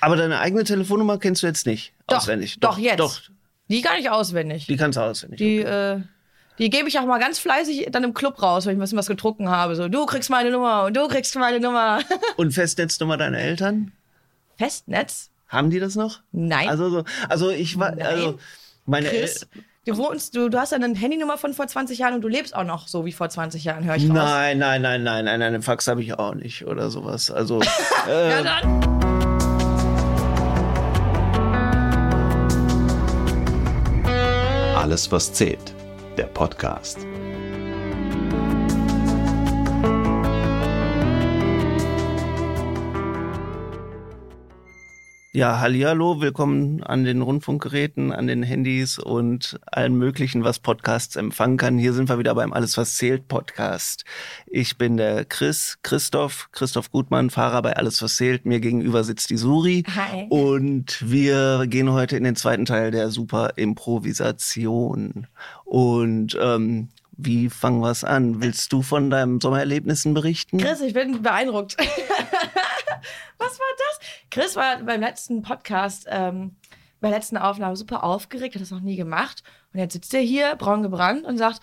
Aber deine eigene Telefonnummer kennst du jetzt nicht Doch, auswendig? doch, jetzt. Doch, Die gar nicht auswendig. die kannst du auswendig. Die, äh, die gebe ich auch mal ganz fleißig dann im Club raus, wenn ich ein bisschen was getrunken habe. So, du kriegst meine Nummer und du kriegst meine Nummer. Und Festnetznummer deiner Eltern? Festnetz? Haben die das noch? Nein. Also, so, also ich war, Nein. also meine Chris, El du wohnst, du, du hast eine Handynummer von vor 20 Jahren und du lebst auch noch so wie vor 20 Jahren, höre ich raus. Nein, nein, nein, nein, nein, einen Fax habe ich auch nicht oder sowas. Also Ja, dann. Alles, was zählt. Der Podcast. Ja, hallihallo, willkommen an den Rundfunkgeräten, an den Handys und allen möglichen, was Podcasts empfangen kann. Hier sind wir wieder beim Alles, was zählt Podcast. Ich bin der Chris, Christoph, Christoph Gutmann, Fahrer bei Alles, was zählt. Mir gegenüber sitzt die Suri. Hi. Und wir gehen heute in den zweiten Teil der Super Improvisation. Und ähm, wie fangen wir es an? Willst du von deinen Sommererlebnissen berichten? Chris, ich bin beeindruckt. Was war das? Chris war beim letzten Podcast, ähm, bei der letzten Aufnahme super aufgeregt, hat das noch nie gemacht. Und jetzt sitzt er hier, braun gebrannt, und sagt,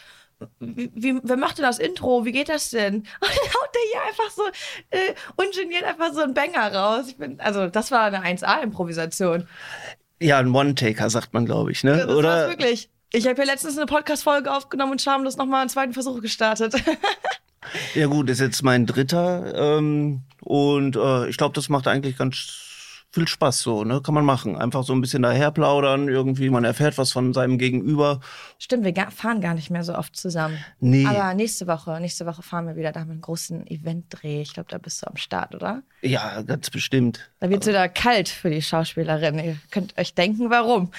wie, wie, wer macht denn das Intro? Wie geht das denn? Und dann haut der hier einfach so äh, ungeniert einfach so einen Banger raus. Ich bin, also, das war eine 1A-Improvisation. Ja, ein One-Taker, sagt man, glaube ich, ne? Das Oder? war's wirklich. Ich habe ja letztens eine Podcast-Folge aufgenommen und schamlos nochmal einen zweiten Versuch gestartet. Ja gut, ist jetzt mein dritter ähm, und äh, ich glaube, das macht eigentlich ganz viel Spaß so, ne? Kann man machen. Einfach so ein bisschen daher plaudern, irgendwie, man erfährt was von seinem Gegenüber. Stimmt, wir ga- fahren gar nicht mehr so oft zusammen. Nee. Aber nächste Woche, nächste Woche fahren wir wieder. Da haben wir einen großen Eventdreh. Ich glaube, da bist du am Start, oder? Ja, ganz bestimmt. Da wird es wieder kalt für die Schauspielerin. Ihr könnt euch denken, warum.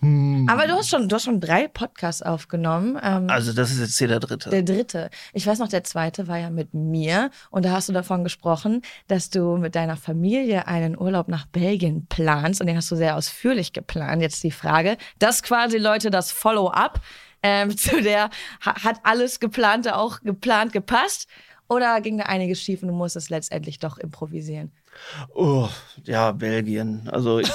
Hm. Aber du hast schon, du hast schon drei Podcasts aufgenommen. Ähm, Also das ist jetzt hier der dritte. der dritte. Ich weiß noch, der zweite war ja mit mir. Und da hast du davon gesprochen, dass du mit deiner Familie einen Urlaub nach Belgien planst. Und den hast du sehr ausführlich geplant. Jetzt die Frage, das quasi, Leute, das Follow-up ähm, zu der, ha- hat alles geplante auch geplant gepasst? Oder ging da einiges schief und du musstest letztendlich doch improvisieren? Oh, ja, Belgien. Also ich,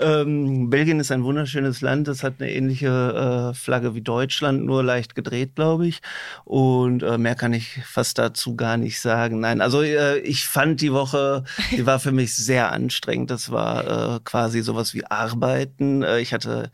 ähm, Belgien ist ein wunderschönes Land. Es hat eine ähnliche äh, Flagge wie Deutschland, nur leicht gedreht, glaube ich. Und äh, mehr kann ich fast dazu gar nicht sagen. Nein, also äh, ich fand die Woche, die war für mich sehr anstrengend. Das war äh, quasi sowas wie Arbeiten. Äh, ich hatte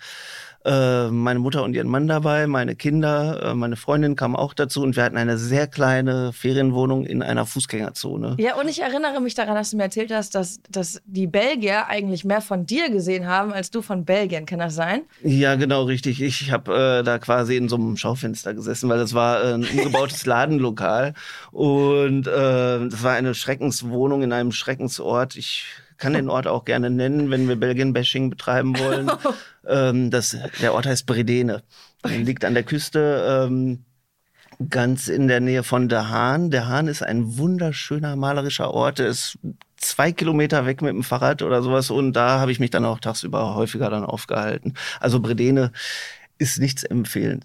äh, meine Mutter und ihren Mann dabei, meine Kinder, äh, meine Freundin kam auch dazu und wir hatten eine sehr kleine Ferienwohnung in einer Fußgängerzone. Ja, und ich erinnere mich daran, dass du mir erzählt hast, dass, dass die Belgier eigentlich mehr von dir gesehen haben, als du von Belgien. Kann das sein? Ja, genau, richtig. Ich habe äh, da quasi in so einem Schaufenster gesessen, weil das war äh, ein umgebautes Ladenlokal und äh, das war eine Schreckenswohnung in einem Schreckensort. Ich kann den Ort auch gerne nennen, wenn wir Belgien-Bashing betreiben wollen. ähm, das, der Ort heißt Bredene. Liegt an der Küste. Ähm, ganz in der Nähe von Der Hahn. Der Hahn ist ein wunderschöner malerischer Ort. Der ist zwei Kilometer weg mit dem Fahrrad oder sowas und da habe ich mich dann auch tagsüber häufiger dann aufgehalten. Also Bredene ist nichts empfehlen.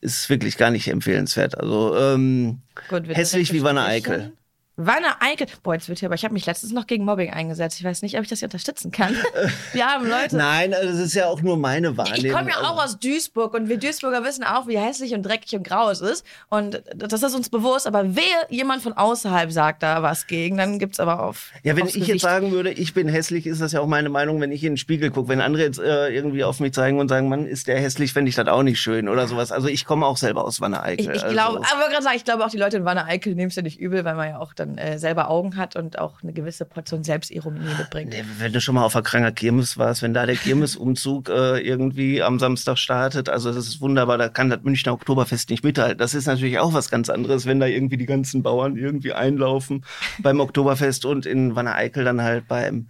Ist wirklich gar nicht empfehlenswert. Also ähm, Gut, hässlich wie Wanne gestrichen. Wanne Eickel. Boah, jetzt wird hier, aber ich habe mich letztens noch gegen Mobbing eingesetzt. Ich weiß nicht, ob ich das hier unterstützen kann. Wir haben Leute. Nein, also das ist ja auch nur meine Wahrnehmung. Ich komme ja Also- auch aus Duisburg und wir Duisburger wissen auch, wie hässlich und dreckig und grau es ist. Und das ist uns bewusst. Aber wehe, jemand von außerhalb sagt da was gegen, dann gibt's aber auf. Ja, wenn ich jetzt Gesicht. sagen würde, ich bin hässlich, ist das ja auch meine Meinung, wenn ich in den Spiegel gucke. Wenn andere jetzt äh, irgendwie auf mich zeigen und sagen, Mann, ist der hässlich, fände ich das auch nicht schön oder sowas. Also ich komme auch selber aus Wanne Eickel. Ich, ich also. glaube, aber gerade sagen, ich glaube auch die Leute in Wanne Eickel nehmen es ja nicht übel, weil man ja auch dann äh, selber Augen hat und auch eine gewisse Portion Selbstironie mitbringt. Nee, wenn du schon mal auf der Kranger Kirmes warst, wenn da der Kirmesumzug äh, irgendwie am Samstag startet, also das ist wunderbar, da kann das Münchner Oktoberfest nicht mithalten. Das ist natürlich auch was ganz anderes, wenn da irgendwie die ganzen Bauern irgendwie einlaufen beim Oktoberfest und in Wanne Eickel dann halt beim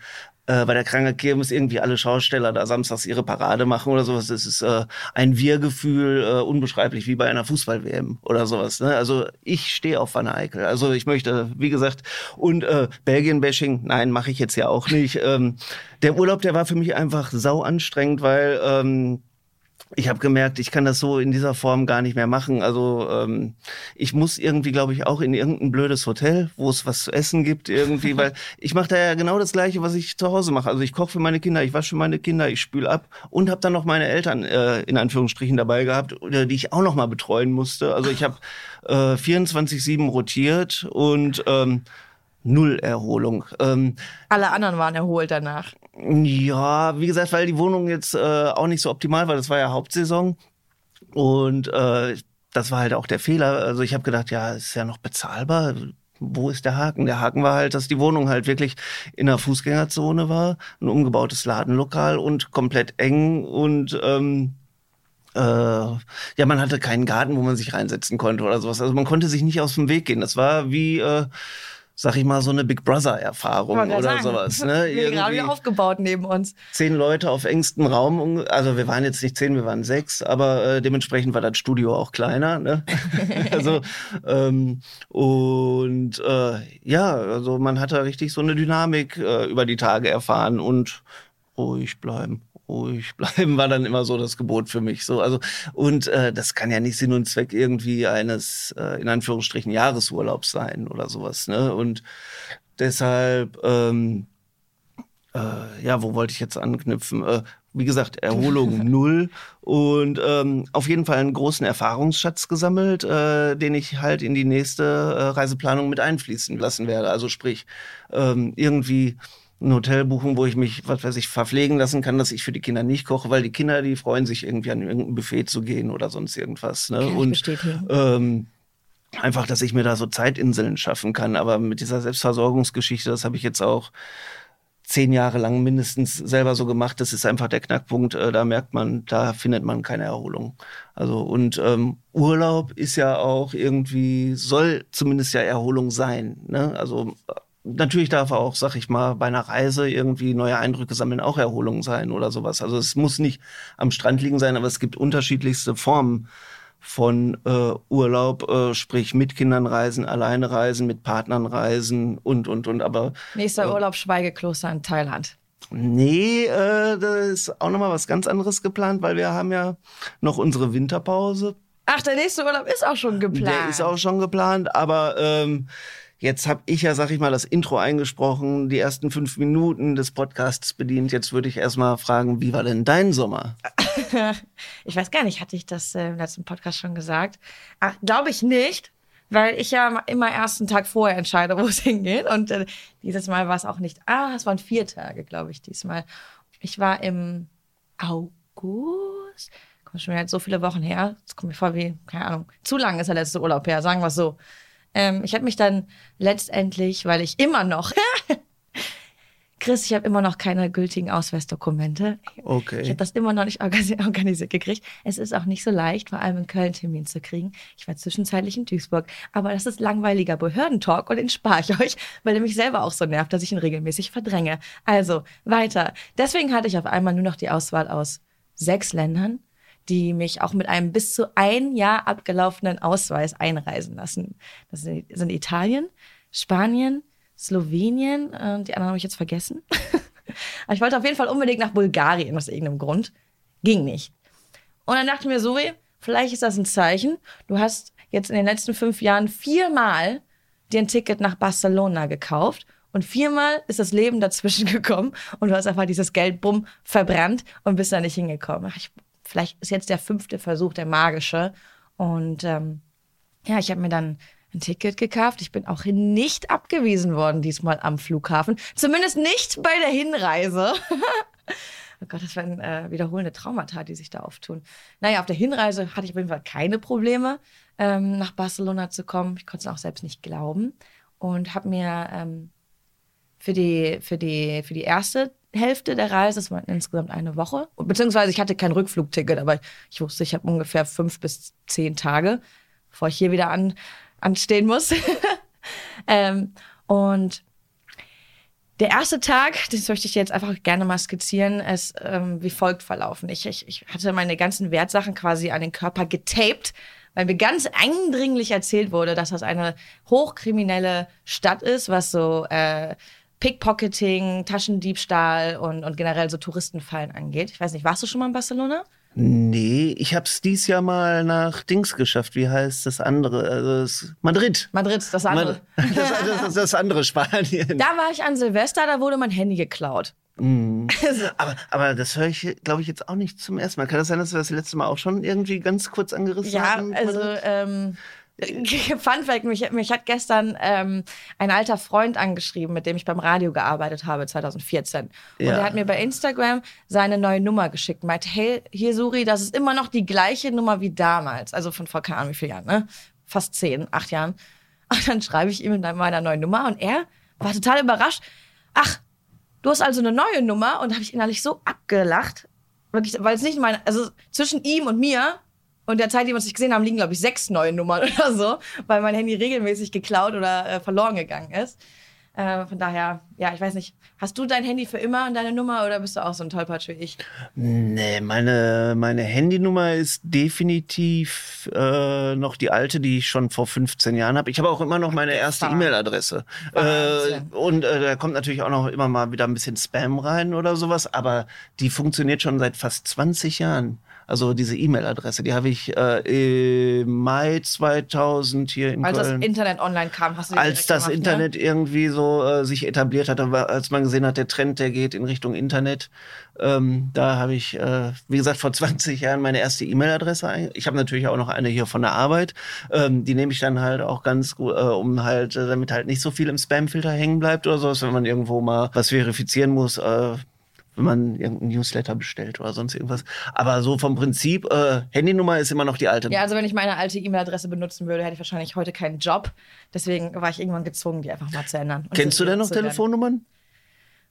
äh, bei der Kranger Kirmes irgendwie alle Schausteller da samstags ihre Parade machen oder sowas. Das ist äh, ein Wir-Gefühl, äh, unbeschreiblich, wie bei einer Fußball-WM oder sowas. Ne? Also ich stehe auf Wanne Eickel. Also ich möchte, wie gesagt, und äh, Belgien-Bashing, nein, mache ich jetzt ja auch nicht. Ähm, der Urlaub, der war für mich einfach sau anstrengend, weil ähm, ich habe gemerkt, ich kann das so in dieser Form gar nicht mehr machen. Also ähm, ich muss irgendwie, glaube ich, auch in irgendein blödes Hotel, wo es was zu essen gibt, irgendwie, weil ich mache da ja genau das Gleiche, was ich zu Hause mache. Also ich koche für meine Kinder, ich wasche meine Kinder, ich spüle ab und habe dann noch meine Eltern äh, in Anführungsstrichen dabei gehabt, die ich auch noch mal betreuen musste. Also ich habe äh, 24/7 rotiert und ähm, null Erholung. Ähm, Alle anderen waren erholt danach. Ja, wie gesagt, weil die Wohnung jetzt äh, auch nicht so optimal war. Das war ja Hauptsaison. Und äh, das war halt auch der Fehler. Also ich habe gedacht, ja, ist ja noch bezahlbar. Wo ist der Haken? Der Haken war halt, dass die Wohnung halt wirklich in einer Fußgängerzone war, ein umgebautes Ladenlokal und komplett eng und ähm, äh, ja, man hatte keinen Garten, wo man sich reinsetzen konnte oder sowas. Also man konnte sich nicht aus dem Weg gehen. Das war wie äh, sag ich mal, so eine Big Brother-Erfahrung oder sagen. sowas. Ne? Wir gerade wieder aufgebaut neben uns. Zehn Leute auf engstem Raum. Also wir waren jetzt nicht zehn, wir waren sechs, aber äh, dementsprechend war das Studio auch kleiner. Ne? also ähm, und äh, ja, also man hat da richtig so eine Dynamik äh, über die Tage erfahren und ruhig bleiben ruhig bleiben war dann immer so das Gebot für mich. So, also, und äh, das kann ja nicht Sinn und Zweck irgendwie eines, äh, in Anführungsstrichen, Jahresurlaubs sein oder sowas. Ne? Und deshalb, ähm, äh, ja, wo wollte ich jetzt anknüpfen? Äh, wie gesagt, Erholung null und ähm, auf jeden Fall einen großen Erfahrungsschatz gesammelt, äh, den ich halt in die nächste äh, Reiseplanung mit einfließen lassen werde. Also sprich, ähm, irgendwie ein Hotel buchen, wo ich mich, was weiß ich, verpflegen lassen kann, dass ich für die Kinder nicht koche, weil die Kinder, die freuen sich irgendwie an irgendein Buffet zu gehen oder sonst irgendwas. Ne? Und ähm, einfach, dass ich mir da so Zeitinseln schaffen kann. Aber mit dieser Selbstversorgungsgeschichte, das habe ich jetzt auch zehn Jahre lang mindestens selber so gemacht. Das ist einfach der Knackpunkt. Äh, da merkt man, da findet man keine Erholung. Also und ähm, Urlaub ist ja auch irgendwie soll zumindest ja Erholung sein. Ne? Also natürlich darf auch, sag ich mal, bei einer Reise irgendwie neue Eindrücke sammeln auch Erholung sein oder sowas. Also es muss nicht am Strand liegen sein, aber es gibt unterschiedlichste Formen von äh, Urlaub, äh, sprich mit Kindern reisen, alleine reisen, mit Partnern reisen und, und, und. Aber Nächster äh, Urlaub Schweigekloster in Thailand. Nee, äh, da ist auch nochmal was ganz anderes geplant, weil wir haben ja noch unsere Winterpause. Ach, der nächste Urlaub ist auch schon geplant. Der ist auch schon geplant, aber ähm, Jetzt habe ich ja, sag ich mal, das Intro eingesprochen, die ersten fünf Minuten des Podcasts bedient. Jetzt würde ich erstmal fragen, wie war denn dein Sommer? ich weiß gar nicht, hatte ich das äh, im letzten Podcast schon gesagt? Glaube ich nicht, weil ich ja immer erst einen Tag vorher entscheide, wo es hingeht. Und äh, dieses Mal war es auch nicht. Ah, es waren vier Tage, glaube ich, diesmal. Ich war im August. Kommt schon wieder so viele Wochen her. Das kommt mir vor wie, keine Ahnung, zu lang ist der letzte Urlaub her, sagen wir es so. Ähm, ich habe mich dann letztendlich, weil ich immer noch Chris, ich habe immer noch keine gültigen Ausweisdokumente. Okay. Ich habe das immer noch nicht organisiert gekriegt. Es ist auch nicht so leicht, vor allem in Köln Termin zu kriegen. Ich war zwischenzeitlich in Duisburg. Aber das ist langweiliger Behördentalk und den spare ich euch, weil er mich selber auch so nervt, dass ich ihn regelmäßig verdränge. Also, weiter. Deswegen hatte ich auf einmal nur noch die Auswahl aus sechs Ländern die mich auch mit einem bis zu ein Jahr abgelaufenen Ausweis einreisen lassen. Das sind Italien, Spanien, Slowenien äh, die anderen habe ich jetzt vergessen. Aber ich wollte auf jeden Fall unbedingt nach Bulgarien aus irgendeinem Grund. Ging nicht. Und dann dachte ich mir, Zoe, vielleicht ist das ein Zeichen. Du hast jetzt in den letzten fünf Jahren viermal dir ein Ticket nach Barcelona gekauft und viermal ist das Leben dazwischen gekommen und du hast einfach dieses Geld bumm verbrannt und bist da nicht hingekommen. Ich vielleicht ist jetzt der fünfte Versuch, der magische. Und ähm, ja, ich habe mir dann ein Ticket gekauft. Ich bin auch nicht abgewiesen worden diesmal am Flughafen. Zumindest nicht bei der Hinreise. oh Gott, das waren äh, wiederholende Traumata, die sich da auftun. Naja, auf der Hinreise hatte ich auf jeden Fall keine Probleme, ähm, nach Barcelona zu kommen. Ich konnte es auch selbst nicht glauben und habe mir ähm, für, die, für, die, für die erste Hälfte der Reise, das war insgesamt eine Woche. Beziehungsweise ich hatte kein Rückflugticket, aber ich wusste, ich habe ungefähr fünf bis zehn Tage, bevor ich hier wieder an, anstehen muss. ähm, und der erste Tag, das möchte ich jetzt einfach gerne mal skizzieren, ist ähm, wie folgt verlaufen. Ich, ich, ich hatte meine ganzen Wertsachen quasi an den Körper getaped, weil mir ganz eindringlich erzählt wurde, dass das eine hochkriminelle Stadt ist, was so äh, Pickpocketing, Taschendiebstahl und, und generell so Touristenfallen angeht. Ich weiß nicht, warst du schon mal in Barcelona? Nee, ich hab's dies Jahr mal nach Dings geschafft. Wie heißt das andere? Also das Madrid. Madrid, das andere. Mad- Das, das, das andere Spanien. Da war ich an Silvester, da wurde mein Handy geklaut. Mhm. Aber, aber das höre ich, glaube ich, jetzt auch nicht zum ersten Mal. Kann das sein, dass wir das letzte Mal auch schon irgendwie ganz kurz angerissen Ja, haben? also ähm, Fun Fact, mich, mich hat gestern ähm, ein alter Freund angeschrieben, mit dem ich beim Radio gearbeitet habe, 2014. Und Ja. er hat mir bei Instagram seine neue Nummer geschickt. Meinte, hey, hier Suri, das ist immer noch die gleiche Nummer wie damals. Also von vor keine Ahnung wie vielen Jahren, ne? Fast zehn, acht Jahren. Und dann schreibe ich ihm in meiner neuen Nummer und er war total überrascht. Ach, du hast also eine neue Nummer und habe ich innerlich so abgelacht. Wirklich, weil es nicht meine, also zwischen ihm und mir und der Zeit, die wir uns nicht gesehen haben, liegen, glaube ich, sechs neue Nummern oder so, weil mein Handy regelmäßig geklaut oder äh, verloren gegangen ist. Äh, von daher, ja, ich weiß nicht. Hast du dein Handy für immer und deine Nummer oder bist du auch so ein Tollpatsch wie ich? Nee, meine, meine Handynummer ist definitiv äh, noch die alte, die ich schon vor 15 Jahren habe. Ich habe auch immer noch meine erste. E-Mail-Adresse. Äh, und äh, da kommt natürlich auch noch immer mal wieder ein bisschen Spam rein oder sowas, aber die funktioniert schon seit fast 20 Jahren. Also diese E-Mail-Adresse, die habe ich äh, im Mai 2000 hier in Als das Köln. Internet online kam, hast du die als das gemacht, Internet irgendwie so äh, sich etabliert hat, als man gesehen hat, der Trend, der geht in Richtung Internet, ähm, da habe ich, äh, wie gesagt, vor 20 Jahren meine erste E-Mail-Adresse. Ich habe natürlich auch noch eine hier von der Arbeit. Ähm, die nehme ich dann halt auch ganz gut, äh, um halt, äh, damit halt nicht so viel im Spam-Filter hängen bleibt oder sowas, wenn man irgendwo mal was verifizieren muss. Äh, wenn man irgendein Newsletter bestellt oder sonst irgendwas. Aber so vom Prinzip, äh, Handynummer ist immer noch die alte. Ja, also wenn ich meine alte E-Mail-Adresse benutzen würde, hätte ich wahrscheinlich heute keinen Job. Deswegen war ich irgendwann gezwungen, die einfach mal zu ändern. Und Kennst du denn noch. Telefonnummern?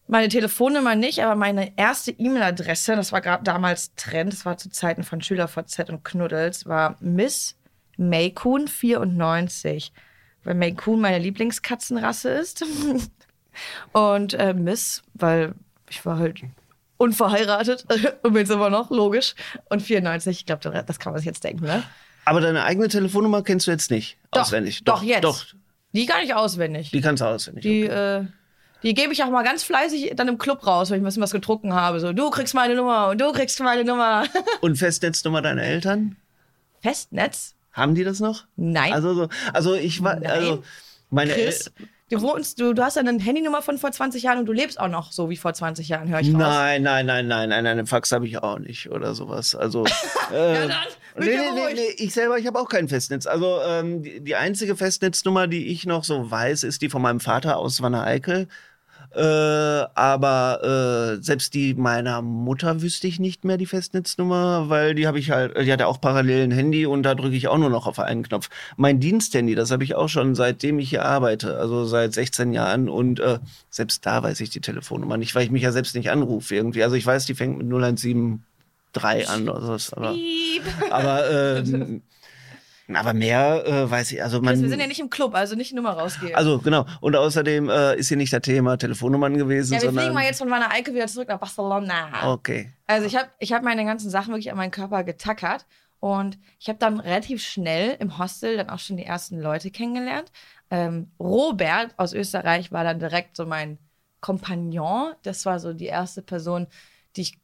Meine Telefonnummer nicht, aber meine erste E-Mail-Adresse, das war gerade damals Trend, das war zu Zeiten von SchülerVZ und Knuddels, war Miss Maycoon 94. Weil Maycoon meine Lieblingskatzenrasse ist. und äh, Miss, weil ich war halt unverheiratet und bin es immer noch, logisch. Und 94, ich glaube, das kann man sich jetzt denken, ne? Aber deine eigene Telefonnummer kennst du jetzt nicht Doch, auswendig. doch, jetzt. Doch, Die gar nicht auswendig. die kannst du auswendig. Die, okay. äh, die gebe ich auch mal ganz fleißig dann im Club raus, wenn ich ein bisschen was getrunken habe. So, du kriegst meine Nummer und du kriegst meine Nummer. Und Festnetznummer deiner Eltern? Festnetz? Haben die das noch? Nein. Also, so, also ich war, also meine Chris, El- du wohnst, du, du hast eine Handynummer von vor 20 Jahren und du lebst auch noch so wie vor 20 Jahren, höre ich raus. Nein, nein, nein, nein, nein, einen Fax habe ich auch nicht oder sowas. Also äh, Ja, dann nee, ich nee, nee, ich selber, ich habe auch kein Festnetz. Also ähm, die, die einzige Festnetznummer, die ich noch so weiß, ist die von meinem Vater aus Wanne-Eickel. Äh, aber äh, selbst die meiner Mutter wüsste ich nicht mehr die Festnetznummer, weil die habe ich halt, die hat ja auch parallel ein Handy und da drücke ich auch nur noch auf einen Knopf. Mein Diensthandy, das habe ich auch schon seitdem ich hier arbeite, also seit 16 Jahren und äh, selbst da weiß ich die Telefonnummer nicht, weil ich mich ja selbst nicht anrufe irgendwie. Also ich weiß, die fängt mit 0173 an oder so. Aber, aber, ähm, aber mehr äh, weiß ich, also man. Chris, wir sind ja nicht im Club, also nicht Nummer rausgeben. also genau. Und außerdem äh, ist hier nicht das Thema Telefonnummern gewesen, ja, wir sondern. fliegen mal jetzt von Wanne Eickel wieder zurück nach Barcelona. Okay. Also ich habe ich hab meine ganzen Sachen wirklich an meinen Körper getackert und ich habe dann relativ schnell im Hostel dann auch schon die ersten Leute kennengelernt. Ähm, Robert aus Österreich war dann direkt so mein Kompagnon. Das war so die erste Person, die ich,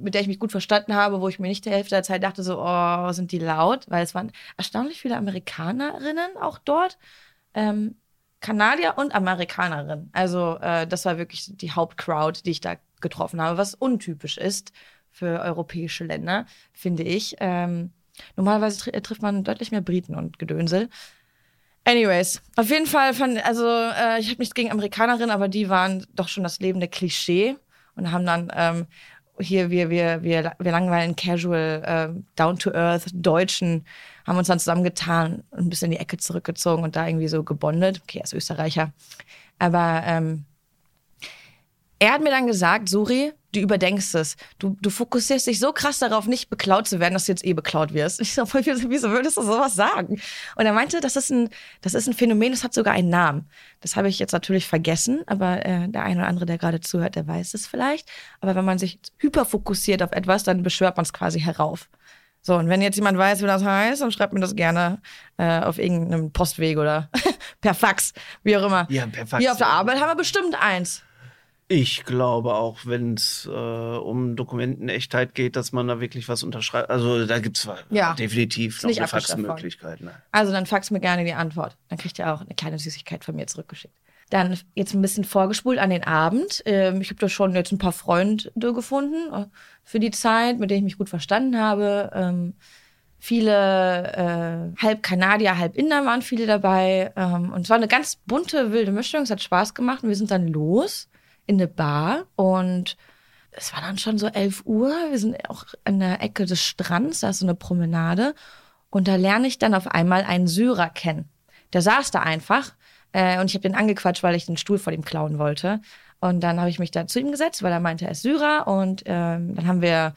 mit der ich mich gut verstanden habe, wo ich mir nicht die Hälfte der Zeit dachte, so, oh, sind die laut, weil es waren erstaunlich viele Amerikanerinnen auch dort. Ähm, Kanadier und Amerikanerinnen. Also äh, das war wirklich die Hauptcrowd, die ich da getroffen habe, was untypisch ist für europäische Länder, finde ich. Ähm, normalerweise tr trifft man deutlich mehr Briten und Gedönsel. Anyways, auf jeden Fall fand, also äh, ich habe nichts gegen Amerikanerinnen, aber die waren doch schon das lebende Klischee und haben dann ähm, hier, wir, wir, wir, wir langweilen casual, äh, down to earth Deutschen, haben uns dann zusammengetan und ein bisschen in die Ecke zurückgezogen und da irgendwie so gebondet. Okay, er ist Österreicher. Aber ähm, er hat mir dann gesagt, Suri, du überdenkst es. Du, du fokussierst dich so krass darauf, nicht beklaut zu werden, dass du jetzt eh beklaut wirst. Ich so, wieso, würdest du sowas sagen? Und er meinte, das ist ein, das ist ein Phänomen, das hat sogar einen Namen. Das habe ich jetzt natürlich vergessen, aber äh, der eine oder andere, der gerade zuhört, der weiß es vielleicht. Aber wenn man sich hyperfokussiert auf etwas, dann beschwört man es quasi herauf. So, und wenn jetzt jemand weiß, wie das heißt, dann schreibt mir das gerne äh, auf irgendeinem Postweg oder per Fax, wie auch immer. Ja, per Fax, Hier auf der. Arbeit haben wir bestimmt eins. Ich glaube auch, wenn es äh, um Dokumentenechtheit geht, dass man da wirklich was unterschreibt. Also da gibt es Ja. definitiv noch eine. Faxmöglichkeit. Ne? Also dann fax mir gerne die Antwort. Dann kriegt ihr auch eine kleine Süßigkeit von mir zurückgeschickt. Dann jetzt ein bisschen vorgespult an den Abend. Ähm, ich habe da schon jetzt ein paar Freunde gefunden äh, für die Zeit, mit denen ich mich gut verstanden habe. Ähm, viele äh, halb Kanadier, halb Inder waren viele dabei. Ähm, und es war eine ganz bunte, wilde Mischung. Es hat Spaß gemacht. Und wir sind dann los in eine Bar und es war dann schon so 11 Uhr. Wir sind auch an der Ecke des Strands, da ist so eine Promenade. Und da lerne ich dann auf einmal einen Syrer kennen. Der saß da einfach äh, und ich habe den angequatscht, weil ich den Stuhl vor ihm klauen wollte. Und dann habe ich mich da zu ihm gesetzt, weil er meinte, er ist Syrer. Und ähm, dann haben wir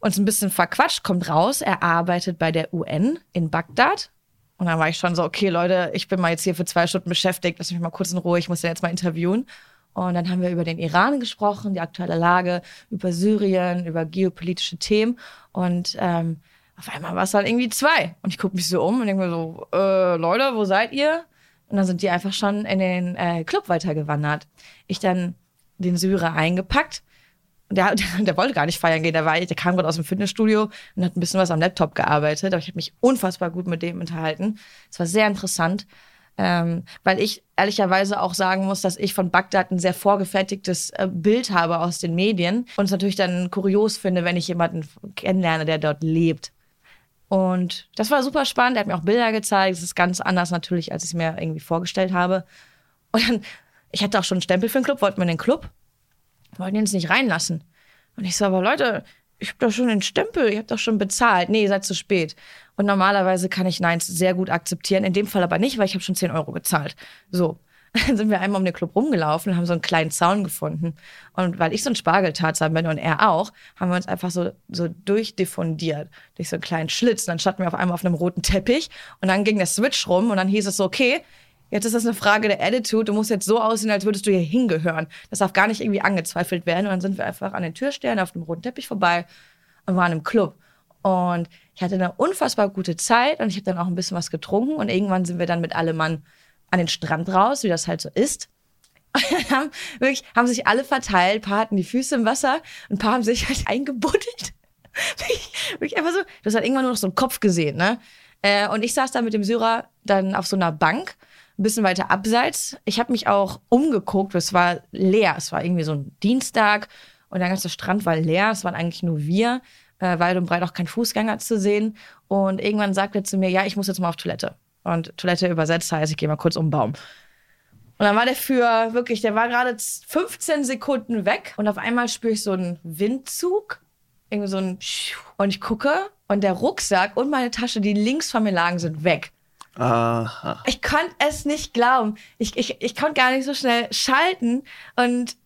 uns ein bisschen verquatscht, kommt raus, er arbeitet bei der UN in Bagdad. Und dann war ich schon so, okay, Leute, ich bin mal jetzt hier für zwei Stunden beschäftigt, lass mich mal kurz in Ruhe, ich muss den jetzt mal interviewen. Und dann haben wir über den Iran gesprochen, die aktuelle Lage, über Syrien, über geopolitische Themen. Und ähm, auf einmal war es halt irgendwie zwei. Und ich gucke mich so um und denke mir so, äh, Leute, wo seid ihr? Und dann sind die einfach schon in den äh, Club weitergewandert. Ich dann den Syrer eingepackt. Der, der, der wollte gar nicht feiern gehen. Der, war, der kam gerade aus dem Fitnessstudio und hat ein bisschen was am Laptop gearbeitet. Aber ich habe mich unfassbar gut mit dem unterhalten. Es war sehr interessant. Ähm, weil ich ehrlicherweise auch sagen muss, dass ich von Bagdad ein sehr vorgefertigtes äh, Bild habe aus den Medien und es natürlich dann kurios finde, wenn ich jemanden kennenlerne, der dort lebt. Und das war super spannend. Er hat mir auch Bilder gezeigt. Es ist ganz anders natürlich, als ich es mir irgendwie vorgestellt habe. Und dann, ich hatte auch schon einen Stempel für den Club, wollten wir in den Club, wollten ihn uns nicht reinlassen. Und ich so, aber Leute, ich habe doch schon den Stempel, ihr habt doch schon bezahlt. Nee, ihr seid zu spät. Und normalerweise kann ich Neins sehr gut akzeptieren, in dem Fall aber nicht, weil ich habe schon 10 Euro gezahlt. So. Dann sind wir einmal um den Club rumgelaufen und haben so einen kleinen Zaun gefunden. Und weil ich so ein Spargeltarzan bin und er auch, haben wir uns einfach so, so durchdiffundiert. Durch so einen kleinen Schlitz. Und dann standen wir auf einmal auf einem roten Teppich und dann ging der Switch rum und dann hieß es so, okay, Jetzt ist das eine Frage der Attitude. Du musst jetzt so aussehen, als würdest du hier hingehören. Das darf gar nicht irgendwie angezweifelt werden. Und dann sind wir einfach an den Türstern auf dem roten Teppich vorbei und waren im Club. Und ich hatte eine unfassbar gute Zeit und ich habe dann auch ein bisschen was getrunken. Und irgendwann sind wir dann mit allem Mann an den Strand raus, wie das halt so ist. Und dann haben, wirklich, haben sich alle verteilt. Ein paar hatten die Füße im Wasser, ein paar haben sich halt eingebuddelt. wirklich einfach so. Du hast halt irgendwann nur noch so einen Kopf gesehen, ne? Äh, und ich saß da mit dem Syrer dann auf so einer Bank ein bisschen weiter abseits. Ich habe mich auch umgeguckt, es war leer. Es war irgendwie so ein Dienstag und der ganze Strand war leer. Es waren eigentlich nur wir, äh, weit und breit auch kein Fußgänger zu sehen. Und irgendwann sagte er zu mir, ja, ich muss jetzt mal auf Toilette. Und Toilette übersetzt heißt, ich gehe mal kurz um den Baum. Und dann war der für wirklich, der war gerade 15 Sekunden weg und auf einmal spüre ich so einen Windzug, irgendwie so ein und ich gucke und der Rucksack und meine Tasche, die links von mir lagen, sind weg. Aha. Ich konnte es nicht glauben. Ich, ich, ich konnte gar nicht so schnell schalten. Und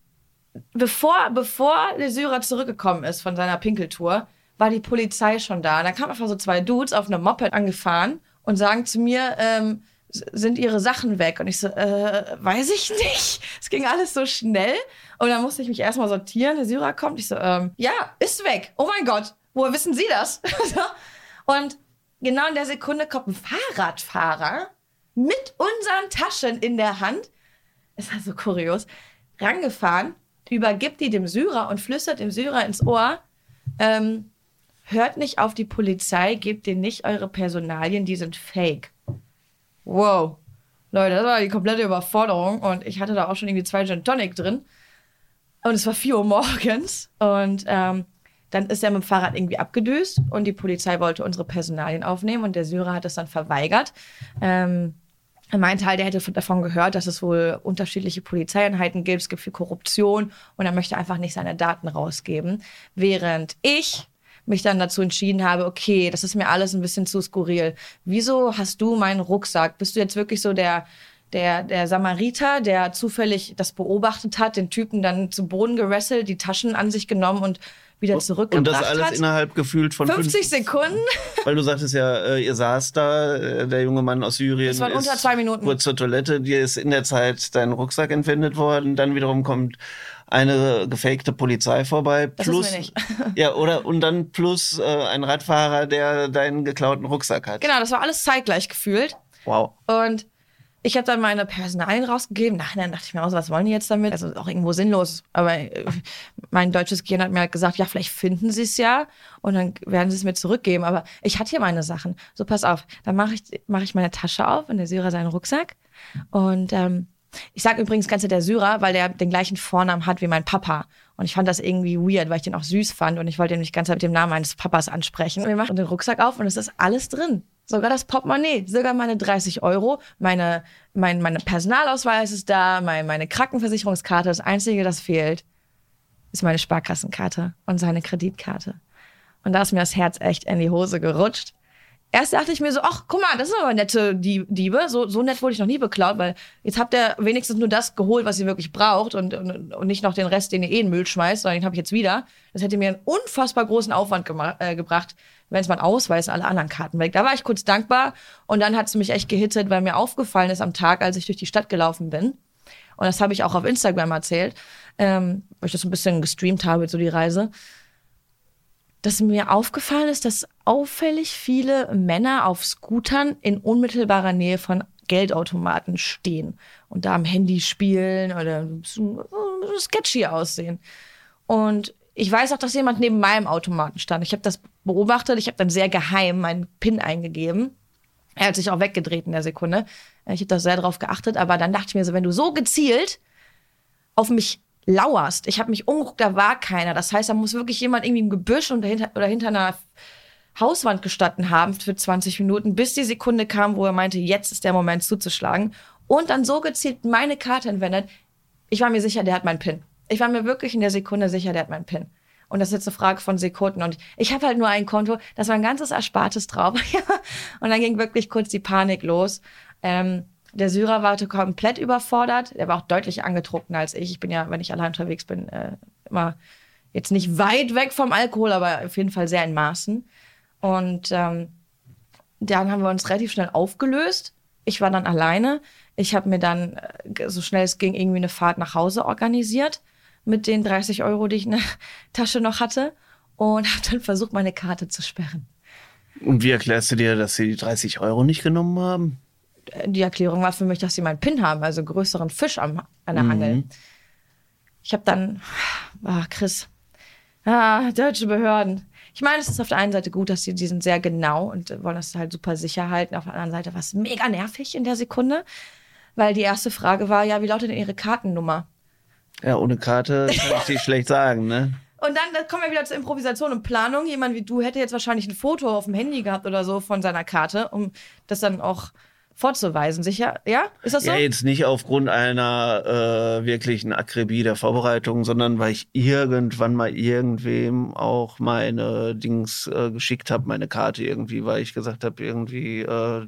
bevor, bevor der zurückgekommen ist von seiner Pinkeltour, war die Polizei schon da. Und da kamen einfach so zwei Dudes auf einem Moped angefahren und sagen zu mir, ähm, sind ihre Sachen weg? Und ich so, äh, weiß ich nicht. Es ging alles so schnell. Und dann musste ich mich erstmal sortieren. Der Syrer kommt. Ich so, ähm, ja, ist weg. Oh mein Gott. Woher wissen Sie das? Und genau in der Sekunde kommt ein Fahrradfahrer mit unseren Taschen in der Hand. Es war so kurios. Rangefahren, übergibt die dem Syrer und flüstert dem Syrer ins Ohr, ähm, hört nicht auf die Polizei, gebt denen nicht eure Personalien, die sind fake. Wow. Leute, das war die komplette Überforderung und ich hatte da auch schon irgendwie zwei Gin Tonic drin. Und es war 4 Uhr morgens und ähm, dann ist er mit dem Fahrrad irgendwie abgedüst und die Polizei wollte unsere Personalien aufnehmen und der Syrer hat es dann verweigert. Ähm, er meinte halt, er hätte von- davon gehört, dass es wohl unterschiedliche Polizeieinheiten gibt, es gibt viel Korruption und er möchte einfach nicht seine Daten rausgeben. Während ich mich dann dazu entschieden habe, okay, das ist mir alles ein bisschen zu skurril. Wieso hast du meinen Rucksack? Bist du jetzt wirklich so der, der, der Samariter, der zufällig das beobachtet hat, den Typen dann zu Boden gerasselt, die Taschen an sich genommen und wieder Und zurückgebracht das alles hat? innerhalb gefühlt von 50 fünf- Sekunden? Weil du sagtest ja, äh, ihr saß da, äh, der junge Mann aus Syrien. Das waren unter zwei Minuten. Kurz zur Toilette, dir ist in der Zeit dein Rucksack entwendet worden. Dann wiederum kommt eine gefakte Polizei vorbei. Plus, ja, oder und dann plus äh, ein Radfahrer, der deinen geklauten Rucksack hat. Genau, das war alles zeitgleich gefühlt. Wow. Und Ich habe dann meine Personalien rausgegeben. Nachher dachte ich mir auch so, was wollen die jetzt damit? Also auch irgendwo sinnlos. Aber äh, mein deutsches Gehirn hat mir halt gesagt, ja, vielleicht finden sie es ja und dann werden sie es mir zurückgeben. Aber ich hatte hier meine Sachen. So, pass auf. Dann mache ich, mach ich meine Tasche auf und der Syrer seinen Rucksack. Und ähm, ich sage übrigens ganze der Syrer, weil der den gleichen Vornamen hat wie mein Papa. Und ich fand das irgendwie weird, weil ich den auch süß fand und ich wollte ihn nicht ganz mit dem Namen meines Papas ansprechen. Und wir machen den Rucksack auf und es ist alles drin. Sogar das Portemonnaie, sogar meine 30 Euro, meine, mein meine Personalausweis ist da, mein, meine Krankenversicherungskarte. Das Einzige, das fehlt, ist meine Sparkassenkarte und seine Kreditkarte. Und da ist mir das Herz echt in die Hose gerutscht. Erst dachte ich mir so, ach, guck mal, das sind aber nette Diebe. So, so nett wurde ich noch nie beklaut, weil jetzt habt ihr wenigstens nur das geholt, was ihr wirklich braucht und, und, und nicht noch den Rest, den ihr eh in den Müll schmeißt, sondern den habe ich jetzt wieder. Das hätte mir einen unfassbar großen Aufwand äh, gebracht, wenn es mein Ausweis und alle anderen Karten weg. Da war ich kurz dankbar und dann hat es mich echt gehittet, weil mir aufgefallen ist am Tag, als ich durch die Stadt gelaufen bin. Und das habe ich auch auf Instagram erzählt, ähm, weil ich das ein bisschen gestreamt habe, so die Reise. Dass mir aufgefallen ist, dass auffällig viele Männer auf Scootern in unmittelbarer Nähe von Geldautomaten stehen und da am Handy spielen oder sketchy aussehen. Und ich weiß auch, dass jemand neben meinem Automaten stand. Ich habe das beobachtet. Ich habe dann sehr geheim meinen PIN eingegeben. Er hat sich auch weggedreht in der Sekunde. Ich habe da sehr drauf geachtet. Aber dann dachte ich mir so, wenn du so gezielt auf mich lauerst, ich habe mich umgeguckt, da war keiner. Das heißt, da muss wirklich jemand irgendwie im Gebüsch und dahinter, oder hinter einer Hauswand gestanden haben für 20 Minuten, bis die Sekunde kam, wo er meinte, jetzt ist der Moment zuzuschlagen. Und dann so gezielt meine Karte entwendet. Ich war mir sicher, der hat meinen PIN. Ich war mir wirklich in der Sekunde sicher, der hat meinen PIN. Und das ist jetzt eine Frage von Sekunden. Und ich habe halt nur ein Konto, das war ein ganzes Erspartes drauf. und dann ging wirklich kurz die Panik los. Ähm, der Syrer war komplett überfordert. Er war auch deutlich angetrunkener als ich. Ich bin ja, wenn ich allein unterwegs bin, äh, immer jetzt nicht weit weg vom Alkohol, aber auf jeden Fall sehr in Maßen. Und ähm, dann haben wir uns relativ schnell aufgelöst. Ich war dann alleine. Ich habe mir dann, äh, so schnell es ging, irgendwie eine Fahrt nach Hause organisiert mit den 30 Euro, die ich in der Tasche noch hatte und habe dann versucht, meine Karte zu sperren. Und wie erklärst du dir, dass sie die 30 Euro nicht genommen haben? Die Erklärung war für mich, dass sie meinen PIN haben, also größeren Fisch am, an der mhm. Angel. Ich habe dann, ah, Chris, ah, deutsche Behörden. Ich meine, es ist auf der einen Seite gut, dass sie die sind sehr genau und wollen das halt super sicher halten. Auf der anderen Seite war es mega nervig in der Sekunde, weil die erste Frage war, ja, wie lautet denn Ihre Kartennummer? Ja, ohne Karte kann ich dir schlecht sagen, ne? Und dann kommen wir wieder zur Improvisation und Planung. Jemand wie du hätte jetzt wahrscheinlich ein Foto auf dem Handy gehabt oder so von seiner Karte, um das dann auch vorzuweisen. Sicher? Ja? Ist das so? Ja, jetzt nicht aufgrund einer äh, wirklichen Akribie der Vorbereitung, sondern weil ich irgendwann mal irgendwem auch meine Dings äh, geschickt habe, meine Karte irgendwie, weil ich gesagt habe, irgendwie äh,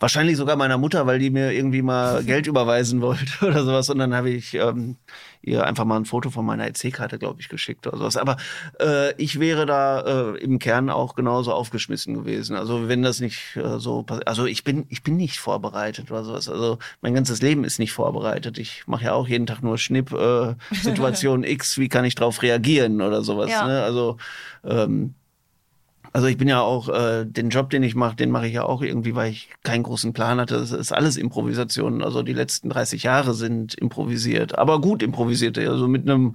wahrscheinlich sogar meiner Mutter, weil die mir irgendwie mal Geld überweisen wollte oder sowas. Und dann habe ich ähm, ihr einfach mal ein Foto von meiner EC-Karte, glaube ich, geschickt oder sowas. Aber äh, ich wäre da äh, im Kern auch genauso aufgeschmissen gewesen. Also wenn das nicht äh, so passiert. Also ich bin, ich bin nicht vorbereitet oder sowas. Also mein ganzes Leben ist nicht vorbereitet. Ich mache ja auch jeden Tag nur Schnipp, äh, Situation X, wie kann ich darauf reagieren oder sowas. Ja. Ne? Also ähm, also ich bin ja auch, äh, den Job, den ich mache, den mache ich ja auch irgendwie, weil ich keinen großen Plan hatte. Das ist alles Improvisation. Also die letzten 30 Jahre sind improvisiert, aber gut improvisiert. Also mit einem